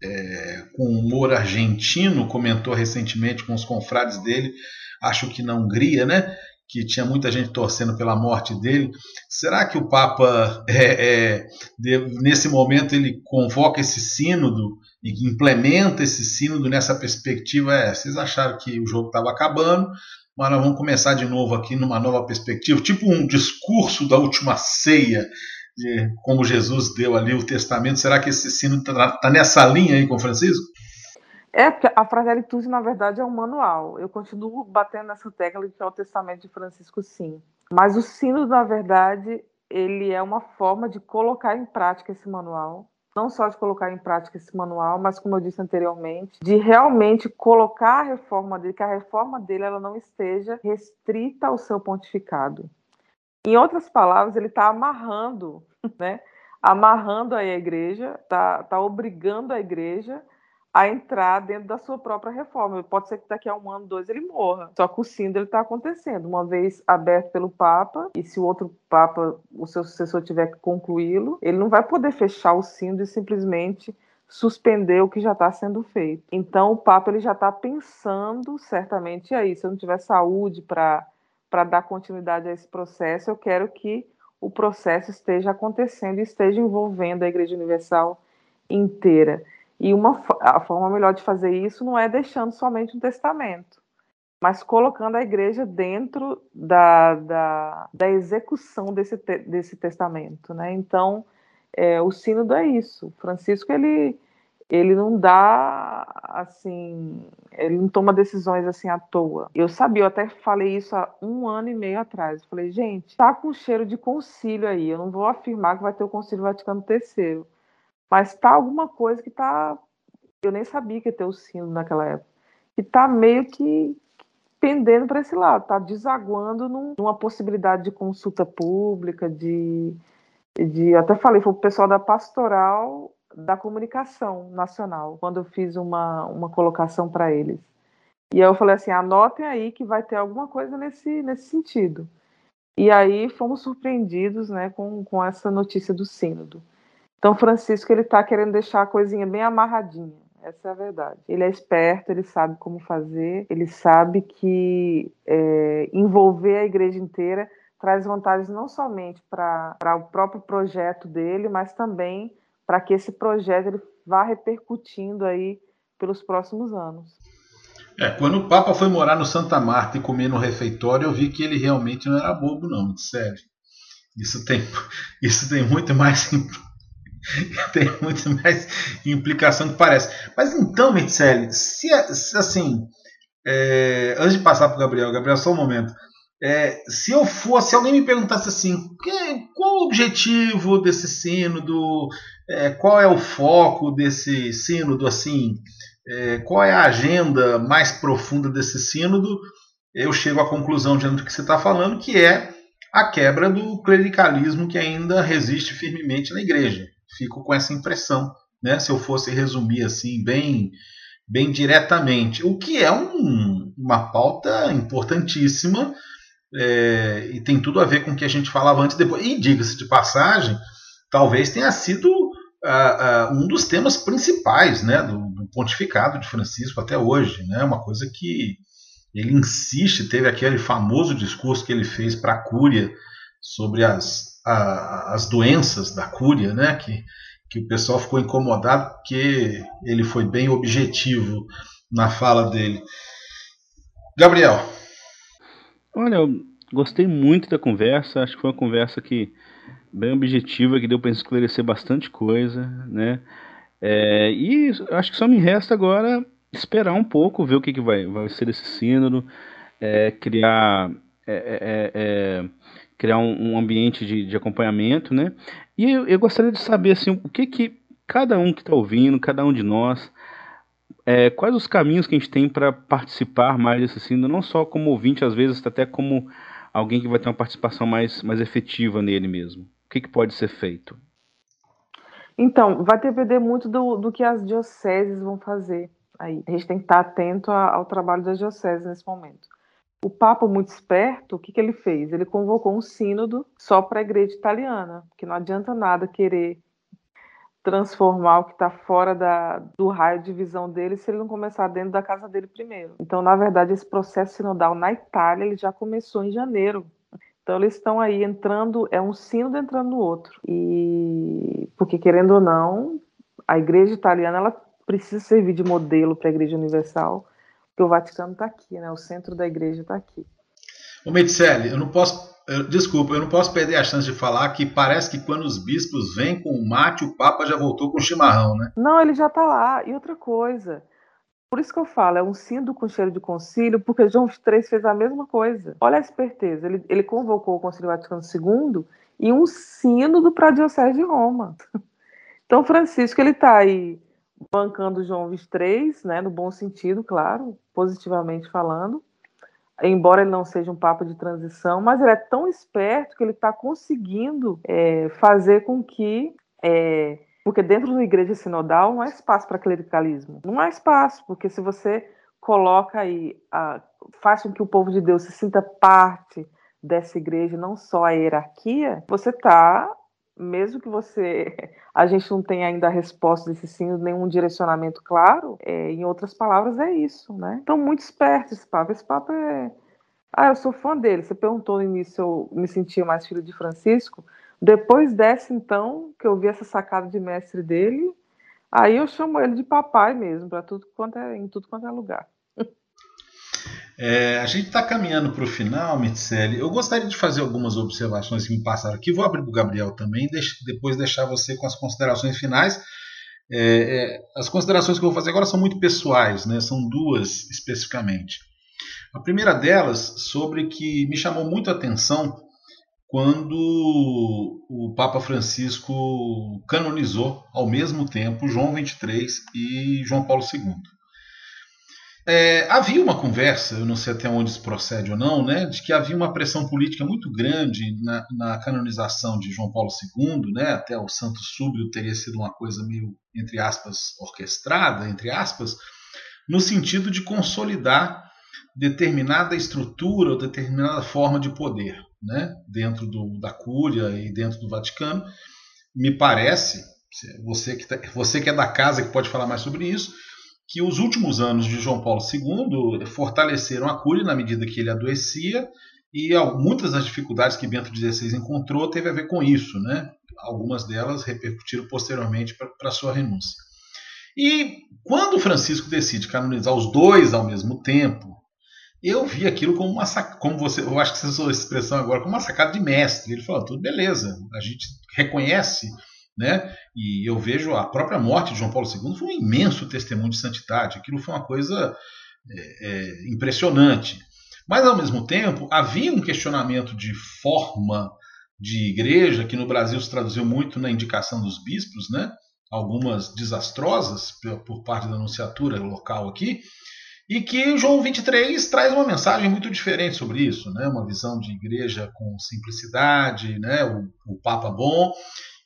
é, com humor argentino comentou recentemente com os confrades dele, acho que na Hungria, né? Que tinha muita gente torcendo pela morte dele. Será que o Papa, é, é, de, nesse momento, ele convoca esse sínodo e implementa esse sínodo nessa perspectiva, é, vocês acharam que o jogo estava acabando, mas nós vamos começar de novo aqui numa nova perspectiva, tipo um discurso da última ceia, de como Jesus deu ali o testamento. Será que esse sínodo está tá nessa linha aí com Francisco? É, porque a Fraternitude, na verdade, é um manual. Eu continuo batendo nessa tecla de que é o testamento de Francisco, sim. Mas o sínodo, na verdade, ele é uma forma de colocar em prática esse manual não só de colocar em prática esse manual, mas como eu disse anteriormente, de realmente colocar a reforma dele, que a reforma dele ela não esteja restrita ao seu pontificado. Em outras palavras, ele está amarrando, né? Amarrando a igreja, está tá obrigando a igreja a entrar dentro da sua própria reforma. Pode ser que daqui a um ano, dois, ele morra. Só que o sínodo está acontecendo, uma vez aberto pelo Papa, e se o outro Papa, o seu sucessor, tiver que concluí-lo, ele não vai poder fechar o sínodo e simplesmente suspender o que já está sendo feito. Então, o Papa ele já está pensando certamente aí, se eu não tiver saúde para dar continuidade a esse processo, eu quero que o processo esteja acontecendo e esteja envolvendo a Igreja Universal inteira. E uma, a forma melhor de fazer isso não é deixando somente um testamento, mas colocando a igreja dentro da, da, da execução desse, desse testamento. Né? Então, é, o sínodo é isso. Francisco, ele, ele não dá, assim, ele não toma decisões assim à toa. Eu sabia, eu até falei isso há um ano e meio atrás. Eu falei, gente, tá com cheiro de concílio aí. Eu não vou afirmar que vai ter o concílio Vaticano III mas tá alguma coisa que tá. Eu nem sabia que ia ter o sino naquela época. Que tá meio que pendendo para esse lado, tá desaguando num, numa possibilidade de consulta pública, de. de até falei, foi o pessoal da pastoral da comunicação nacional, quando eu fiz uma, uma colocação para eles. E aí eu falei assim: anotem aí que vai ter alguma coisa nesse, nesse sentido. E aí fomos surpreendidos né, com, com essa notícia do sínodo. Então, Francisco ele está querendo deixar a coisinha bem amarradinha. Essa é a verdade. Ele é esperto, ele sabe como fazer, ele sabe que é, envolver a igreja inteira traz vantagens não somente para o próprio projeto dele, mas também para que esse projeto ele vá repercutindo aí pelos próximos anos. É, quando o Papa foi morar no Santa Marta e comer no refeitório, eu vi que ele realmente não era bobo, não, sério. Isso tem, isso tem muito mais tem muito mais implicação que parece. Mas então, Mitzelli, se, se assim, é, antes de passar para o Gabriel, Gabriel, só um momento. É, se eu fosse, se alguém me perguntasse assim, que, qual o objetivo desse sínodo, é, qual é o foco desse sínodo, assim, é, qual é a agenda mais profunda desse sínodo, eu chego à conclusão diante do que você está falando, que é a quebra do clericalismo que ainda resiste firmemente na igreja. Fico com essa impressão, né? Se eu fosse resumir assim bem, bem diretamente, o que é um, uma pauta importantíssima é, e tem tudo a ver com o que a gente falava antes e depois. E diga-se de passagem, talvez tenha sido uh, uh, um dos temas principais né, do, do, pontificado de Francisco até hoje. Né, uma coisa que ele insiste, teve aquele famoso discurso que ele fez para a Cúria sobre as, a, as doenças da Cúria, né, que, que o pessoal ficou incomodado porque ele foi bem objetivo na fala dele. Gabriel. Olha, eu gostei muito da conversa, acho que foi uma conversa que bem objetiva, que deu para esclarecer bastante coisa, né? É, e acho que só me resta agora esperar um pouco, ver o que, que vai, vai ser esse sínodo, é, criar, é, é, é, é criar um, um ambiente de, de, acompanhamento, né? E eu, eu, gostaria de saber assim, o que, que cada um que está ouvindo, cada um de nós, é, quais os caminhos que a gente tem para participar mais desse sínodo, não só como ouvinte, às vezes até como alguém que vai ter uma participação mais, mais efetiva nele mesmo. O que, que pode ser feito? Então, vai depender muito do, do que as dioceses vão fazer aí. A gente tem que estar atento ao trabalho da diocese nesse momento. O Papa, muito esperto, o que, que ele fez? Ele convocou um sínodo só para a igreja italiana, porque não adianta nada querer transformar o que está fora da, do raio de visão dele se ele não começar dentro da casa dele primeiro. Então, na verdade, esse processo sinodal na Itália ele já começou em janeiro. Então, eles estão aí entrando, é um sínodo entrando no outro. E porque, querendo ou não, a igreja italiana ela precisa servir de modelo para a Igreja Universal, porque o Vaticano está aqui, né? O centro da igreja está aqui. O Medicelli, eu não posso, eu, desculpa, eu não posso perder a chance de falar que parece que quando os bispos vêm com o mate, o Papa já voltou com o chimarrão, né? Não, ele já está lá. E outra coisa, por isso que eu falo, é um sínodo com cheiro de concílio, porque João III fez a mesma coisa. Olha a esperteza, ele, ele convocou o Concílio Vaticano II e um sínodo para a Diocese de Roma. Então, Francisco, ele está aí bancando João 23, né, no bom sentido, claro, positivamente falando, embora ele não seja um papa de transição, mas ele é tão esperto que ele está conseguindo é, fazer com que. É, porque dentro da igreja sinodal não há espaço para clericalismo. Não há espaço, porque se você coloca aí, a, faz com que o povo de Deus se sinta parte dessa igreja, não só a hierarquia, você está mesmo que você a gente não tenha ainda a resposta desse sim, nenhum direcionamento claro, é, em outras palavras é isso, né? Então muito esperto esse papo. Esse papo é ah, eu sou fã dele. Você perguntou no início se eu me sentia mais filho de Francisco. Depois dessa, então, que eu vi essa sacada de mestre dele, aí eu chamo ele de papai mesmo, para tudo quanto é, em tudo quanto é lugar. É, a gente está caminhando para o final, Mitzelli. Eu gostaria de fazer algumas observações que me passaram aqui. Vou abrir para o Gabriel também, depois deixar você com as considerações finais. É, é, as considerações que eu vou fazer agora são muito pessoais, né? são duas especificamente. A primeira delas, sobre que me chamou muito a atenção quando o Papa Francisco canonizou ao mesmo tempo João 23 e João Paulo II. É, havia uma conversa, eu não sei até onde isso procede ou não, né, de que havia uma pressão política muito grande na, na canonização de João Paulo II, né, até o Santo Súbio teria sido uma coisa meio, entre aspas, orquestrada, entre aspas, no sentido de consolidar determinada estrutura ou determinada forma de poder né, dentro do, da Cúria e dentro do Vaticano. Me parece, você que, tá, você que é da casa que pode falar mais sobre isso, que os últimos anos de João Paulo II fortaleceram a Cúria na medida que ele adoecia e muitas das dificuldades que Bento XVI encontrou teve a ver com isso, né? Algumas delas repercutiram posteriormente para sua renúncia. E quando Francisco decide canonizar os dois ao mesmo tempo, eu vi aquilo como uma como você, eu acho que você usou essa expressão agora, como uma sacada de mestre. Ele falou: tudo beleza, a gente reconhece Né? E eu vejo a própria morte de João Paulo II foi um imenso testemunho de santidade. Aquilo foi uma coisa é, é, impressionante. Mas, ao mesmo tempo, havia um questionamento de forma de igreja, que no Brasil se traduziu muito na indicação dos bispos, né? algumas desastrosas por parte da anunciatura local aqui, e que João 23 traz uma mensagem muito diferente sobre isso, né? uma visão de igreja com simplicidade, né? o, o Papa bom,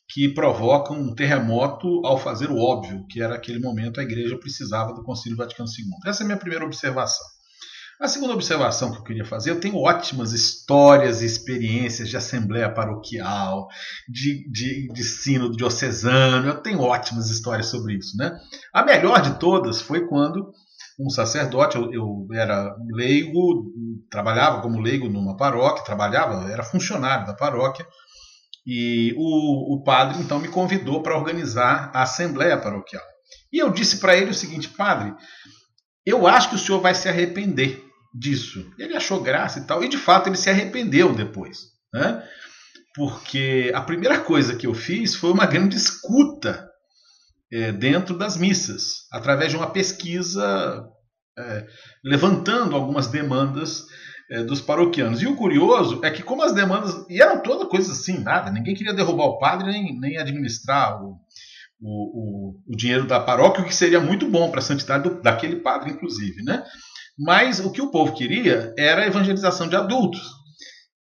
que provoca um terremoto ao fazer o óbvio, que era aquele momento a igreja precisava do Concílio Vaticano II. Essa é a minha primeira observação. A segunda observação que eu queria fazer, eu tenho ótimas histórias e experiências de assembleia paroquial, de, de, de sínodo diocesano, eu tenho ótimas histórias sobre isso. Né? A melhor de todas foi quando um sacerdote, eu, eu era leigo, trabalhava como leigo numa paróquia, trabalhava, era funcionário da paróquia, e o, o padre então me convidou para organizar a assembleia paroquial. E eu disse para ele o seguinte, padre, eu acho que o senhor vai se arrepender disso. Ele achou graça e tal, e de fato ele se arrependeu depois. Né? Porque a primeira coisa que eu fiz foi uma grande escuta é, dentro das missas, através de uma pesquisa é, levantando algumas demandas é, dos paroquianos. E o curioso é que, como as demandas. E eram todas coisas assim, nada, ninguém queria derrubar o padre nem, nem administrar o, o, o, o dinheiro da paróquia, o que seria muito bom para a santidade do, daquele padre, inclusive. Né? Mas o que o povo queria era a evangelização de adultos.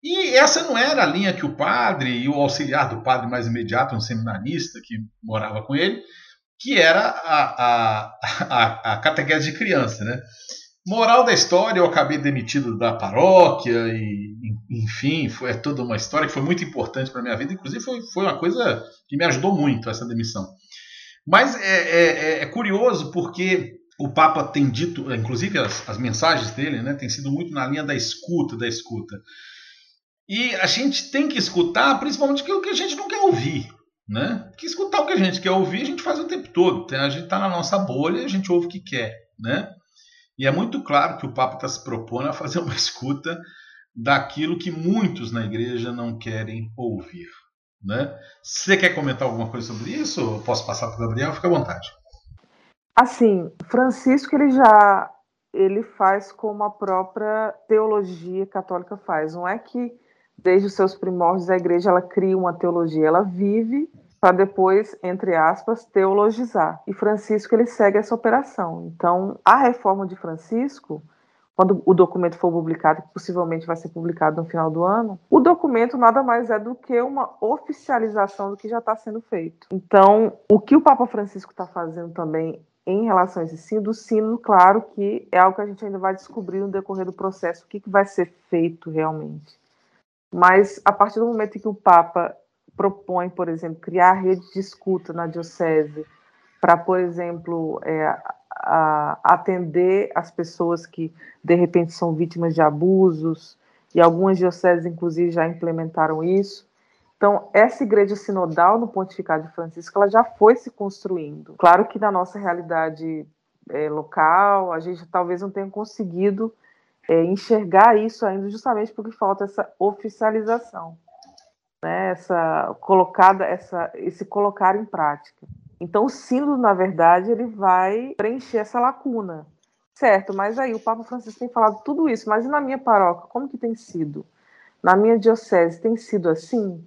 E essa não era a linha que o padre e o auxiliar do padre mais imediato, um seminarista que morava com ele, que era a, a, a, a catequese de criança. Né? Moral da história, eu acabei demitido da paróquia e, enfim, foi é toda uma história que foi muito importante para minha vida. Inclusive, foi, foi uma coisa que me ajudou muito essa demissão. Mas é, é, é, é curioso porque o Papa tem dito, inclusive as, as mensagens dele, né, tem sido muito na linha da escuta, da escuta. E a gente tem que escutar, principalmente o que a gente não quer ouvir. Né? Que escutar o que a gente quer ouvir, a gente faz o tempo todo. A gente está na nossa bolha, a gente ouve o que quer. Né? E é muito claro que o Papa está se propondo a fazer uma escuta daquilo que muitos na igreja não querem ouvir. Né? Você quer comentar alguma coisa sobre isso? Eu posso passar para o Gabriel? Fica à vontade. Assim, Francisco ele já ele faz como a própria teologia católica faz. Não é que desde os seus primórdios a igreja ela cria uma teologia, ela vive para depois, entre aspas, teologizar. E Francisco ele segue essa operação. Então, a reforma de Francisco, quando o documento for publicado, que possivelmente vai ser publicado no final do ano, o documento nada mais é do que uma oficialização do que já está sendo feito. Então, o que o Papa Francisco está fazendo também em relação a esse sino, do sino, claro que é algo que a gente ainda vai descobrir no decorrer do processo, o que, que vai ser feito realmente. Mas a partir do momento em que o Papa propõe, por exemplo, criar redes de escuta na diocese para, por exemplo, é, a, atender as pessoas que de repente são vítimas de abusos, e algumas dioceses, inclusive, já implementaram isso. Então, essa igreja sinodal no Pontificado de Francisco, ela já foi se construindo. Claro que na nossa realidade é, local, a gente talvez não tenha conseguido é, enxergar isso ainda, justamente porque falta essa oficialização né, essa colocada, essa, esse colocar em prática. Então, o sínodo, na verdade, ele vai preencher essa lacuna, certo? Mas aí o Papa Francisco tem falado tudo isso, mas e na minha paróquia, como que tem sido? Na minha diocese tem sido assim?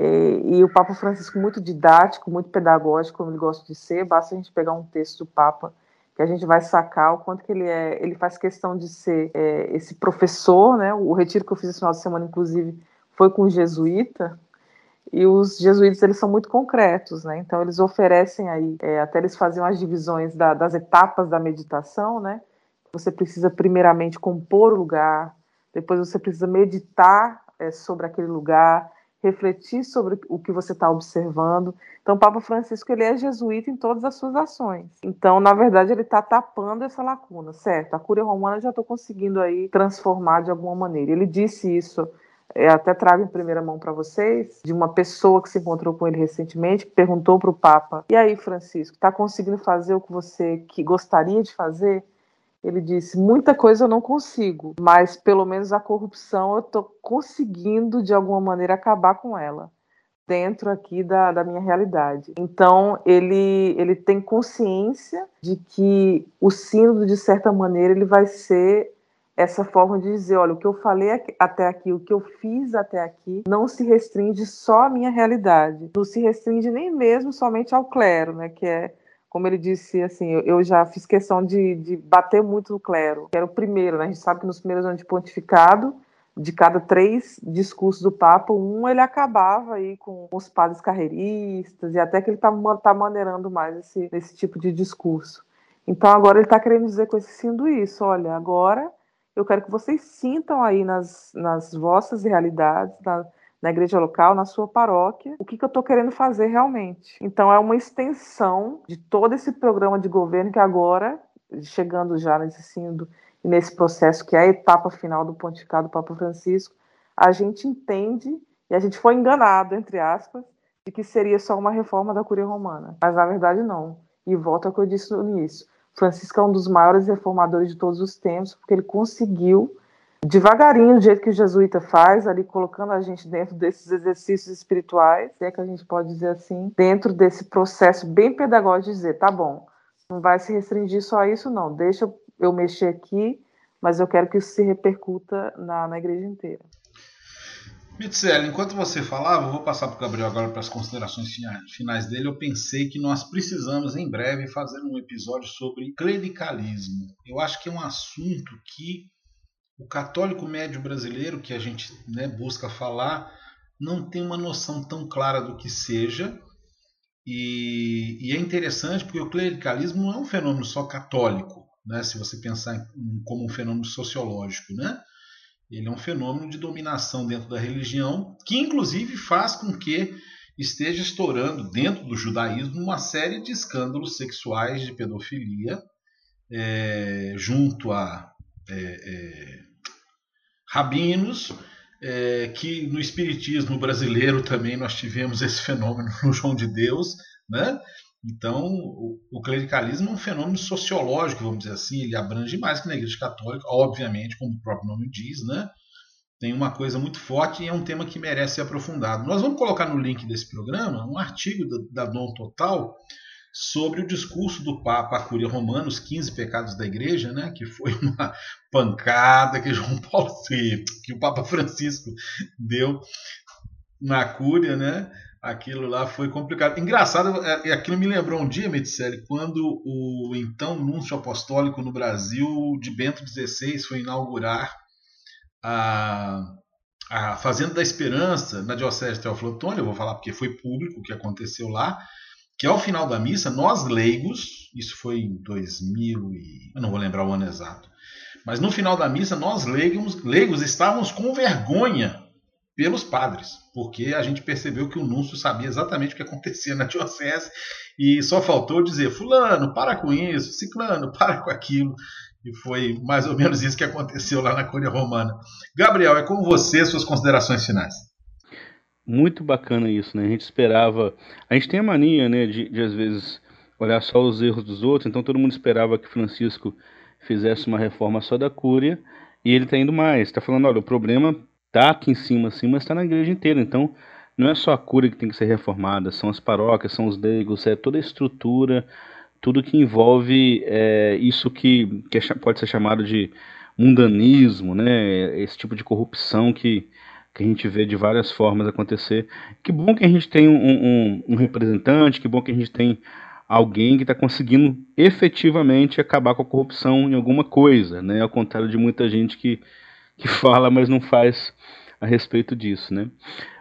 E, e o Papa Francisco muito didático, muito pedagógico, como ele gosta de ser, basta a gente pegar um texto do Papa que a gente vai sacar o quanto que ele é, ele faz questão de ser é, esse professor, né? O retiro que eu fiz esse final de semana, inclusive, foi com o jesuíta, e os jesuítas eles são muito concretos, né? Então eles oferecem aí, é, até eles faziam as divisões da, das etapas da meditação, né? Você precisa primeiramente compor o lugar, depois você precisa meditar é, sobre aquele lugar, refletir sobre o que você está observando. Então, o Papa Francisco ele é jesuíta em todas as suas ações. Então, na verdade, ele está tapando essa lacuna, certo? A Cúria Romana já estou conseguindo aí transformar de alguma maneira. Ele disse isso eu até trago em primeira mão para vocês, de uma pessoa que se encontrou com ele recentemente, que perguntou para o Papa: E aí, Francisco, está conseguindo fazer o que você que gostaria de fazer? Ele disse: Muita coisa eu não consigo, mas pelo menos a corrupção eu estou conseguindo de alguma maneira acabar com ela. dentro aqui da, da minha realidade. Então, ele, ele tem consciência de que o sínodo, de certa maneira, ele vai ser essa forma de dizer, olha, o que eu falei até aqui, o que eu fiz até aqui, não se restringe só à minha realidade, não se restringe nem mesmo somente ao clero, né, que é como ele disse, assim, eu, já fiz questão de, de, bater muito no clero, que era o primeiro, né? A gente sabe que nos primeiros anos de pontificado, de cada três discursos do Papa, um ele acabava aí com os padres carreiristas, e até que ele está tá maneirando mais esse, esse tipo de discurso. Então agora ele está querendo dizer com esse sendo isso, olha, agora eu quero que vocês sintam aí nas, nas vossas realidades, na, na igreja local, na sua paróquia, o que, que eu estou querendo fazer realmente. Então, é uma extensão de todo esse programa de governo que agora, chegando já nesse sínodo nesse processo que é a etapa final do pontificado do Papa Francisco, a gente entende e a gente foi enganado, entre aspas, de que seria só uma reforma da Curia Romana. Mas, na verdade, não. E volta ao que eu disse no início. Francisco é um dos maiores reformadores de todos os tempos, porque ele conseguiu, devagarinho, do jeito que o jesuíta faz, ali colocando a gente dentro desses exercícios espirituais, é que a gente pode dizer assim, dentro desse processo bem pedagógico de dizer, tá bom, não vai se restringir só a isso, não, deixa eu mexer aqui, mas eu quero que isso se repercuta na, na igreja inteira. Mitzel, enquanto você falava, eu vou passar para o Gabriel agora para as considerações finais dele. Eu pensei que nós precisamos em breve fazer um episódio sobre clericalismo. Eu acho que é um assunto que o católico médio brasileiro, que a gente né, busca falar, não tem uma noção tão clara do que seja. E, e, é interessante porque o clericalismo não é um fenômeno só católico, né, se você pensar em, como um fenômeno sociológico. Né? Ele é um fenômeno de dominação dentro da religião, que inclusive faz com que esteja estourando dentro do judaísmo uma série de escândalos sexuais de pedofilia, é, junto a é, é, rabinos, é, que no espiritismo brasileiro também nós tivemos esse fenômeno no João de Deus, né? Então, o, o, clericalismo é um fenômeno sociológico, vamos dizer assim, ele abrange mais que na Igreja Católica, obviamente, como o próprio nome diz, né? Tem uma coisa muito forte e é um tema que merece ser aprofundado. Nós vamos colocar no link desse programa um artigo da, da Dom Total sobre o discurso do Papa à Cúria Romana, os 15 pecados da Igreja, né? Que foi uma pancada que João Paulo que o Papa Francisco deu na Cúria, né? Aquilo lá foi complicado. Engraçado, é, aquilo me lembrou um dia, Metzelli, quando o então Núncio Apostólico no Brasil, de Bento XVI, foi inaugurar a, a Fazenda da Esperança na Diocese de Teoflotone, eu vou falar porque foi público o que aconteceu lá, que ao final da missa, nós leigos, isso foi em 2000 e... eu não vou lembrar o ano exato, mas no final da missa, nós leigos, leigos estávamos com vergonha pelos padres, porque a gente percebeu que o Núncio sabia exatamente o que acontecia na diocese e só faltou dizer: Fulano, para com isso, Ciclano, para com aquilo. E foi mais ou menos isso que aconteceu lá na Cúria Romana. Gabriel, é com você suas considerações finais. Muito bacana isso, né? A gente esperava. A gente tem a mania, né, de, de às vezes olhar só os erros dos outros, então todo mundo esperava que Francisco fizesse uma reforma só da Cúria e ele está indo mais. Está falando: olha, o problema tá aqui em cima, assim, mas está na igreja inteira. Então, não é só a cura que tem que ser reformada, são as paróquias, são os leigos, é toda a estrutura, tudo que envolve é, isso que, que é, pode ser chamado de mundanismo, né? Esse tipo de corrupção que, que a gente vê de várias formas acontecer. Que bom que a gente tem um, um, um representante, que bom que a gente tem alguém que está conseguindo efetivamente acabar com a corrupção em alguma coisa, né? Ao contrário de muita gente que que fala, mas não faz a respeito disso, né?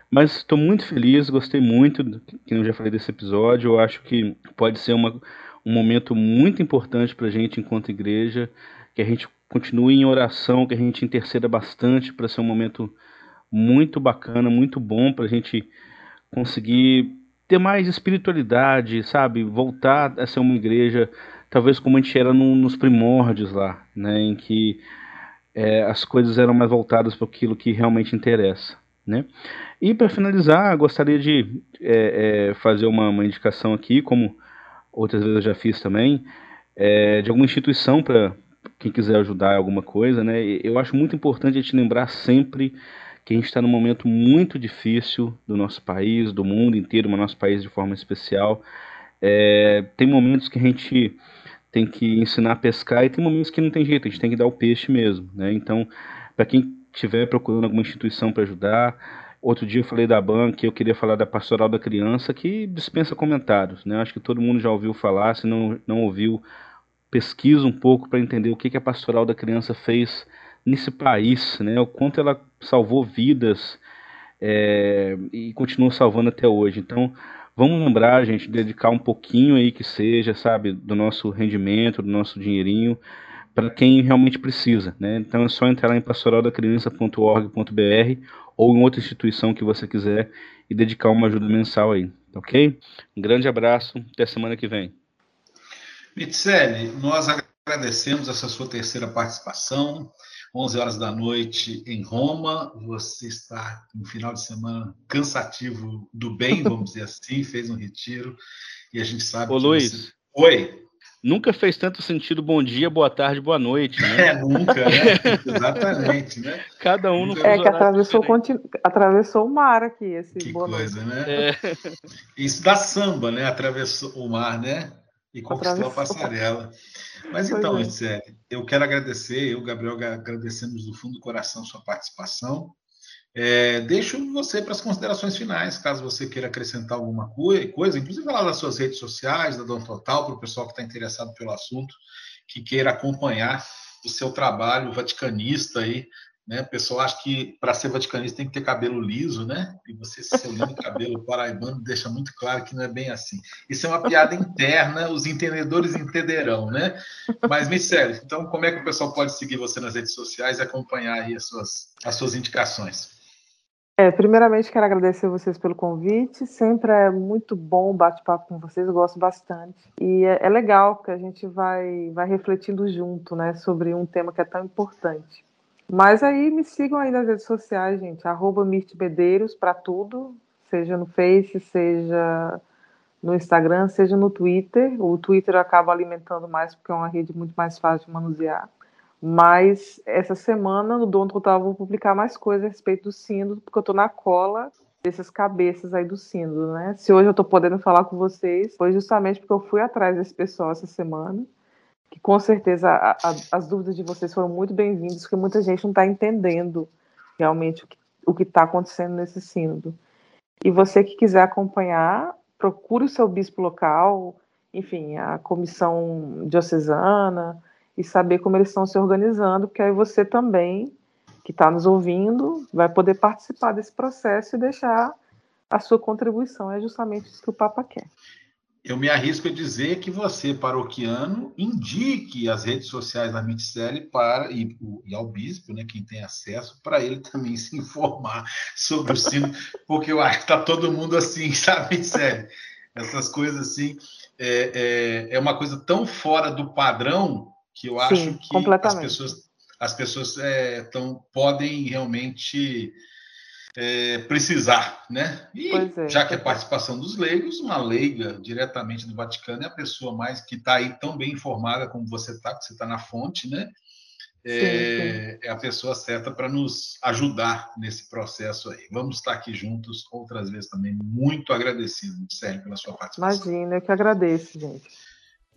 Mas estou muito feliz, gostei muito, que eu já falei desse episódio. Eu acho que pode ser uma, um momento muito importante para a gente enquanto igreja, que a gente continue em oração, que a gente interceda bastante para ser um momento muito bacana, muito bom para a gente conseguir ter mais espiritualidade, sabe? Voltar a ser uma igreja, talvez como a gente era no, nos primórdios lá, né? Em que é, as coisas eram mais voltadas para aquilo que realmente interessa. Né? E para finalizar, gostaria de é, é, fazer uma, uma, indicação aqui, como outras vezes eu já fiz também, é, de alguma instituição para quem quiser ajudar alguma coisa. Né? Eu acho muito importante a gente lembrar sempre que a gente está num momento muito difícil do nosso país, do mundo inteiro, mas nosso país de forma especial. É, tem momentos que a gente tem que ensinar a pescar e tem momentos que não tem jeito, a gente tem que dar o peixe mesmo, né? Então, para quem estiver procurando alguma instituição para ajudar, outro dia eu falei da banca, eu queria falar da Pastoral da Criança, que dispensa comentários, né? Acho que todo mundo já ouviu falar, se não, não ouviu, pesquisa um pouco para entender o que, que a Pastoral da Criança fez nesse país, né? O quanto ela salvou vidas é, e continua salvando até hoje. Então, Vamos lembrar, gente, dedicar um pouquinho aí que seja, sabe, do nosso rendimento, do nosso dinheirinho para quem realmente precisa, né? Então é só entrar lá em pastoraldacriança.org.br ou em outra instituição que você quiser e dedicar uma ajuda mensal aí, ok? Um grande abraço, até semana que vem. Mitzelli, nós agradecemos essa sua terceira participação. 11 horas da noite em Roma. Você está no final de semana cansativo do bem, vamos dizer assim, fez um retiro e a gente sabe Ô, que Luiz. Você... Oi. Nunca fez tanto sentido bom dia, boa tarde, boa noite. Né? É, nunca, né? Exatamente, né? Cada um no É que atravessou, continu... atravessou o mar aqui, esse Que boa coisa, noite. né? É. Isso da samba, né? Atravessou o mar, né? E conquistou a passarela. Mas então, é. Gisele, eu quero agradecer, eu, Gabriel, agradecemos do fundo do coração sua participação. É, deixo você para as considerações finais, caso você queira acrescentar alguma coi- coisa, inclusive falar das suas redes sociais, da Dom Total, para o pessoal que está interessado pelo assunto, que queira acompanhar o seu trabalho vaticanista aí. Né? O pessoal acha que para ser vaticanista tem que ter cabelo liso, né? E você, seu lindo cabelo paraibano, deixa muito claro que não é bem assim. Isso é uma piada interna, os entendedores entenderão, né? Mas, Michele, então como é que o pessoal pode seguir você nas redes sociais e acompanhar aí as suas, as suas indicações? É, primeiramente, quero agradecer vocês pelo convite. Sempre é muito bom o bate-papo com vocês, eu gosto bastante. E é, é legal porque a gente vai, vai refletindo junto, né, sobre um tema que é tão importante. Mas aí me sigam aí nas redes sociais, gente. Arroba Bedeiros para tudo, seja no Face, seja no Instagram, seja no Twitter. O Twitter eu acabo alimentando mais porque é uma rede muito mais fácil de manusear. Mas essa semana no Dom Total eu vou publicar mais coisas a respeito do sínodo, porque eu estou na cola dessas cabeças aí do sínodo, né? Se hoje eu estou podendo falar com vocês, foi justamente porque eu fui atrás desse pessoal essa semana, que com certeza a- a- as dúvidas de vocês foram muito bem-vindas, porque muita gente não está entendendo realmente o que está acontecendo nesse sínodo. E você que quiser acompanhar, procure o seu bispo local, enfim, a comissão diocesana, e saber como eles estão se organizando, porque aí você também, que está nos ouvindo, vai poder participar desse processo e deixar a sua contribuição. É justamente isso que o Papa quer. Eu me arrisco a dizer que você, paroquiano, indique as redes sociais da Mitzelli para e, o- e ao bispo, né, quem tem acesso, para ele também se informar sobre o sino, porque eu acho que está todo mundo assim, sabe, Mitzelli? Essas coisas assim, é, é, é uma coisa tão fora do padrão que eu acho Sim, que as pessoas, as pessoas é, tão, podem realmente é, precisar, né? E é. já que é participação dos leigos, uma leiga diretamente do Vaticano é a pessoa mais que está aí tão bem informada como você está, porque você está na fonte, né? É, é a pessoa certa para nos ajudar nesse processo aí. Vamos estar aqui juntos outras vezes também. Muito agradecido, Sérgio, pela sua participação. Imagina, eu que agradeço, gente.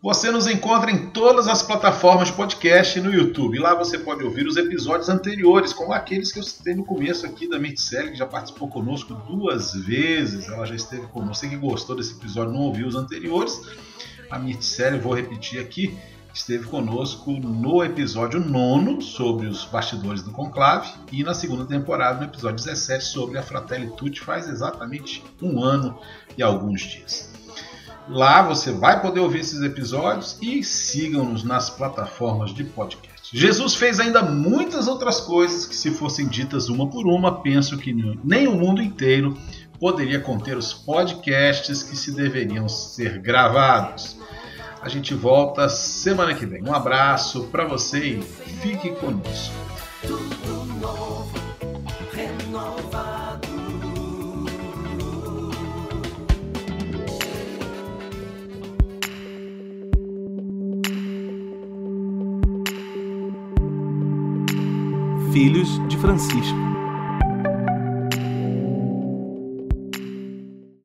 Você nos encontra em todas as plataformas podcast e no YouTube. Lá você pode ouvir os episódios anteriores, como aqueles que eu citei no começo aqui da Mitzelli, que já participou conosco duas vezes. Ela já esteve conosco. Você que gostou desse episódio, não ouviu os anteriores. A Mitzelli, vou repetir aqui, esteve conosco no episódio nono sobre os bastidores do conclave e na segunda temporada, no episódio 17, sobre a Fratelli Tutti, faz exatamente um ano e alguns dias. Lá você vai poder ouvir esses episódios e sigam-nos nas plataformas de podcast. Jesus fez ainda muitas outras coisas que, se fossem ditas uma por uma, penso que nem o mundo inteiro poderia conter os podcasts que se deveriam ser gravados. A gente volta semana que vem. Um abraço para você e fique conosco. Filhos de Francisco.